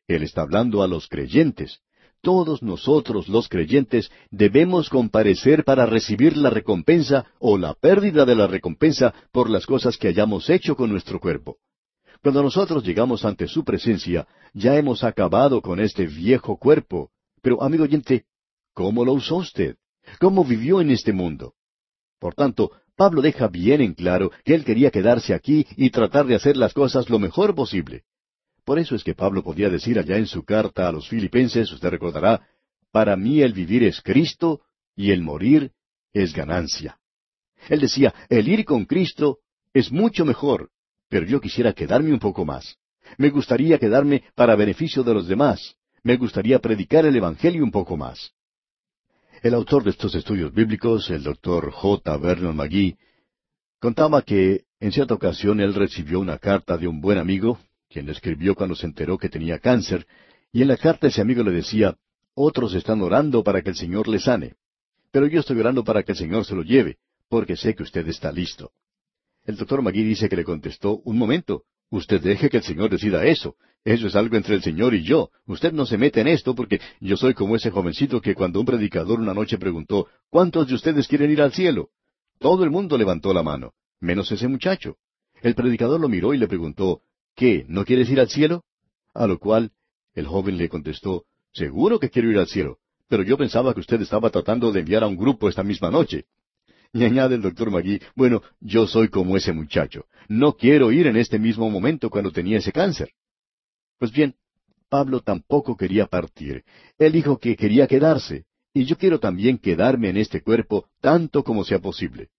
Él está hablando a los creyentes. Todos nosotros los creyentes debemos comparecer para recibir la recompensa o la pérdida de la recompensa por las cosas que hayamos hecho con nuestro cuerpo. Cuando nosotros llegamos ante su presencia, ya hemos acabado con este viejo cuerpo. Pero, amigo oyente, ¿cómo lo usó usted? ¿Cómo vivió en este mundo? Por tanto, Pablo deja bien en claro que él quería quedarse aquí y tratar de hacer las cosas lo mejor posible. Por eso es que Pablo podía decir allá en su carta a los filipenses, usted recordará, para mí el vivir es Cristo y el morir es ganancia. Él decía, el ir con Cristo es mucho mejor, pero yo quisiera quedarme un poco más. Me gustaría quedarme para beneficio de los demás. Me gustaría predicar el Evangelio un poco más. El autor de estos estudios bíblicos, el doctor J. Vernon McGee, contaba que en cierta ocasión él recibió una carta de un buen amigo, quien le escribió cuando se enteró que tenía cáncer, y en la carta ese amigo le decía, otros están orando para que el Señor le sane, pero yo estoy orando para que el Señor se lo lleve, porque sé que usted está listo. El doctor Magui dice que le contestó, un momento, usted deje que el Señor decida eso. Eso es algo entre el Señor y yo. Usted no se mete en esto porque yo soy como ese jovencito que cuando un predicador una noche preguntó, ¿cuántos de ustedes quieren ir al cielo? Todo el mundo levantó la mano, menos ese muchacho. El predicador lo miró y le preguntó, ¿qué? ¿No quieres ir al cielo? A lo cual el joven le contestó, seguro que quiero ir al cielo, pero yo pensaba que usted estaba tratando de enviar a un grupo esta misma noche. Y añade el doctor Magui, bueno, yo soy como ese muchacho. No quiero ir en este mismo momento cuando tenía ese cáncer. Pues bien, Pablo tampoco quería partir. Él dijo que quería quedarse. Y yo quiero también quedarme en este cuerpo tanto como sea posible.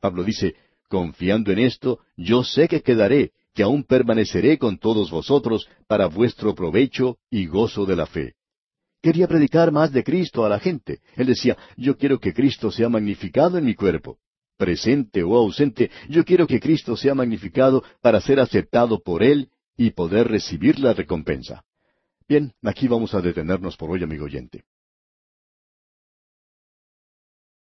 Pablo dice, confiando en esto, yo sé que quedaré, que aún permaneceré con todos vosotros para vuestro provecho y gozo de la fe. Quería predicar más de Cristo a la gente. Él decía, yo quiero que Cristo sea magnificado en mi cuerpo. Presente o ausente, yo quiero que Cristo sea magnificado para ser aceptado por Él y poder recibir la recompensa. Bien, aquí vamos a detenernos por hoy, amigo oyente.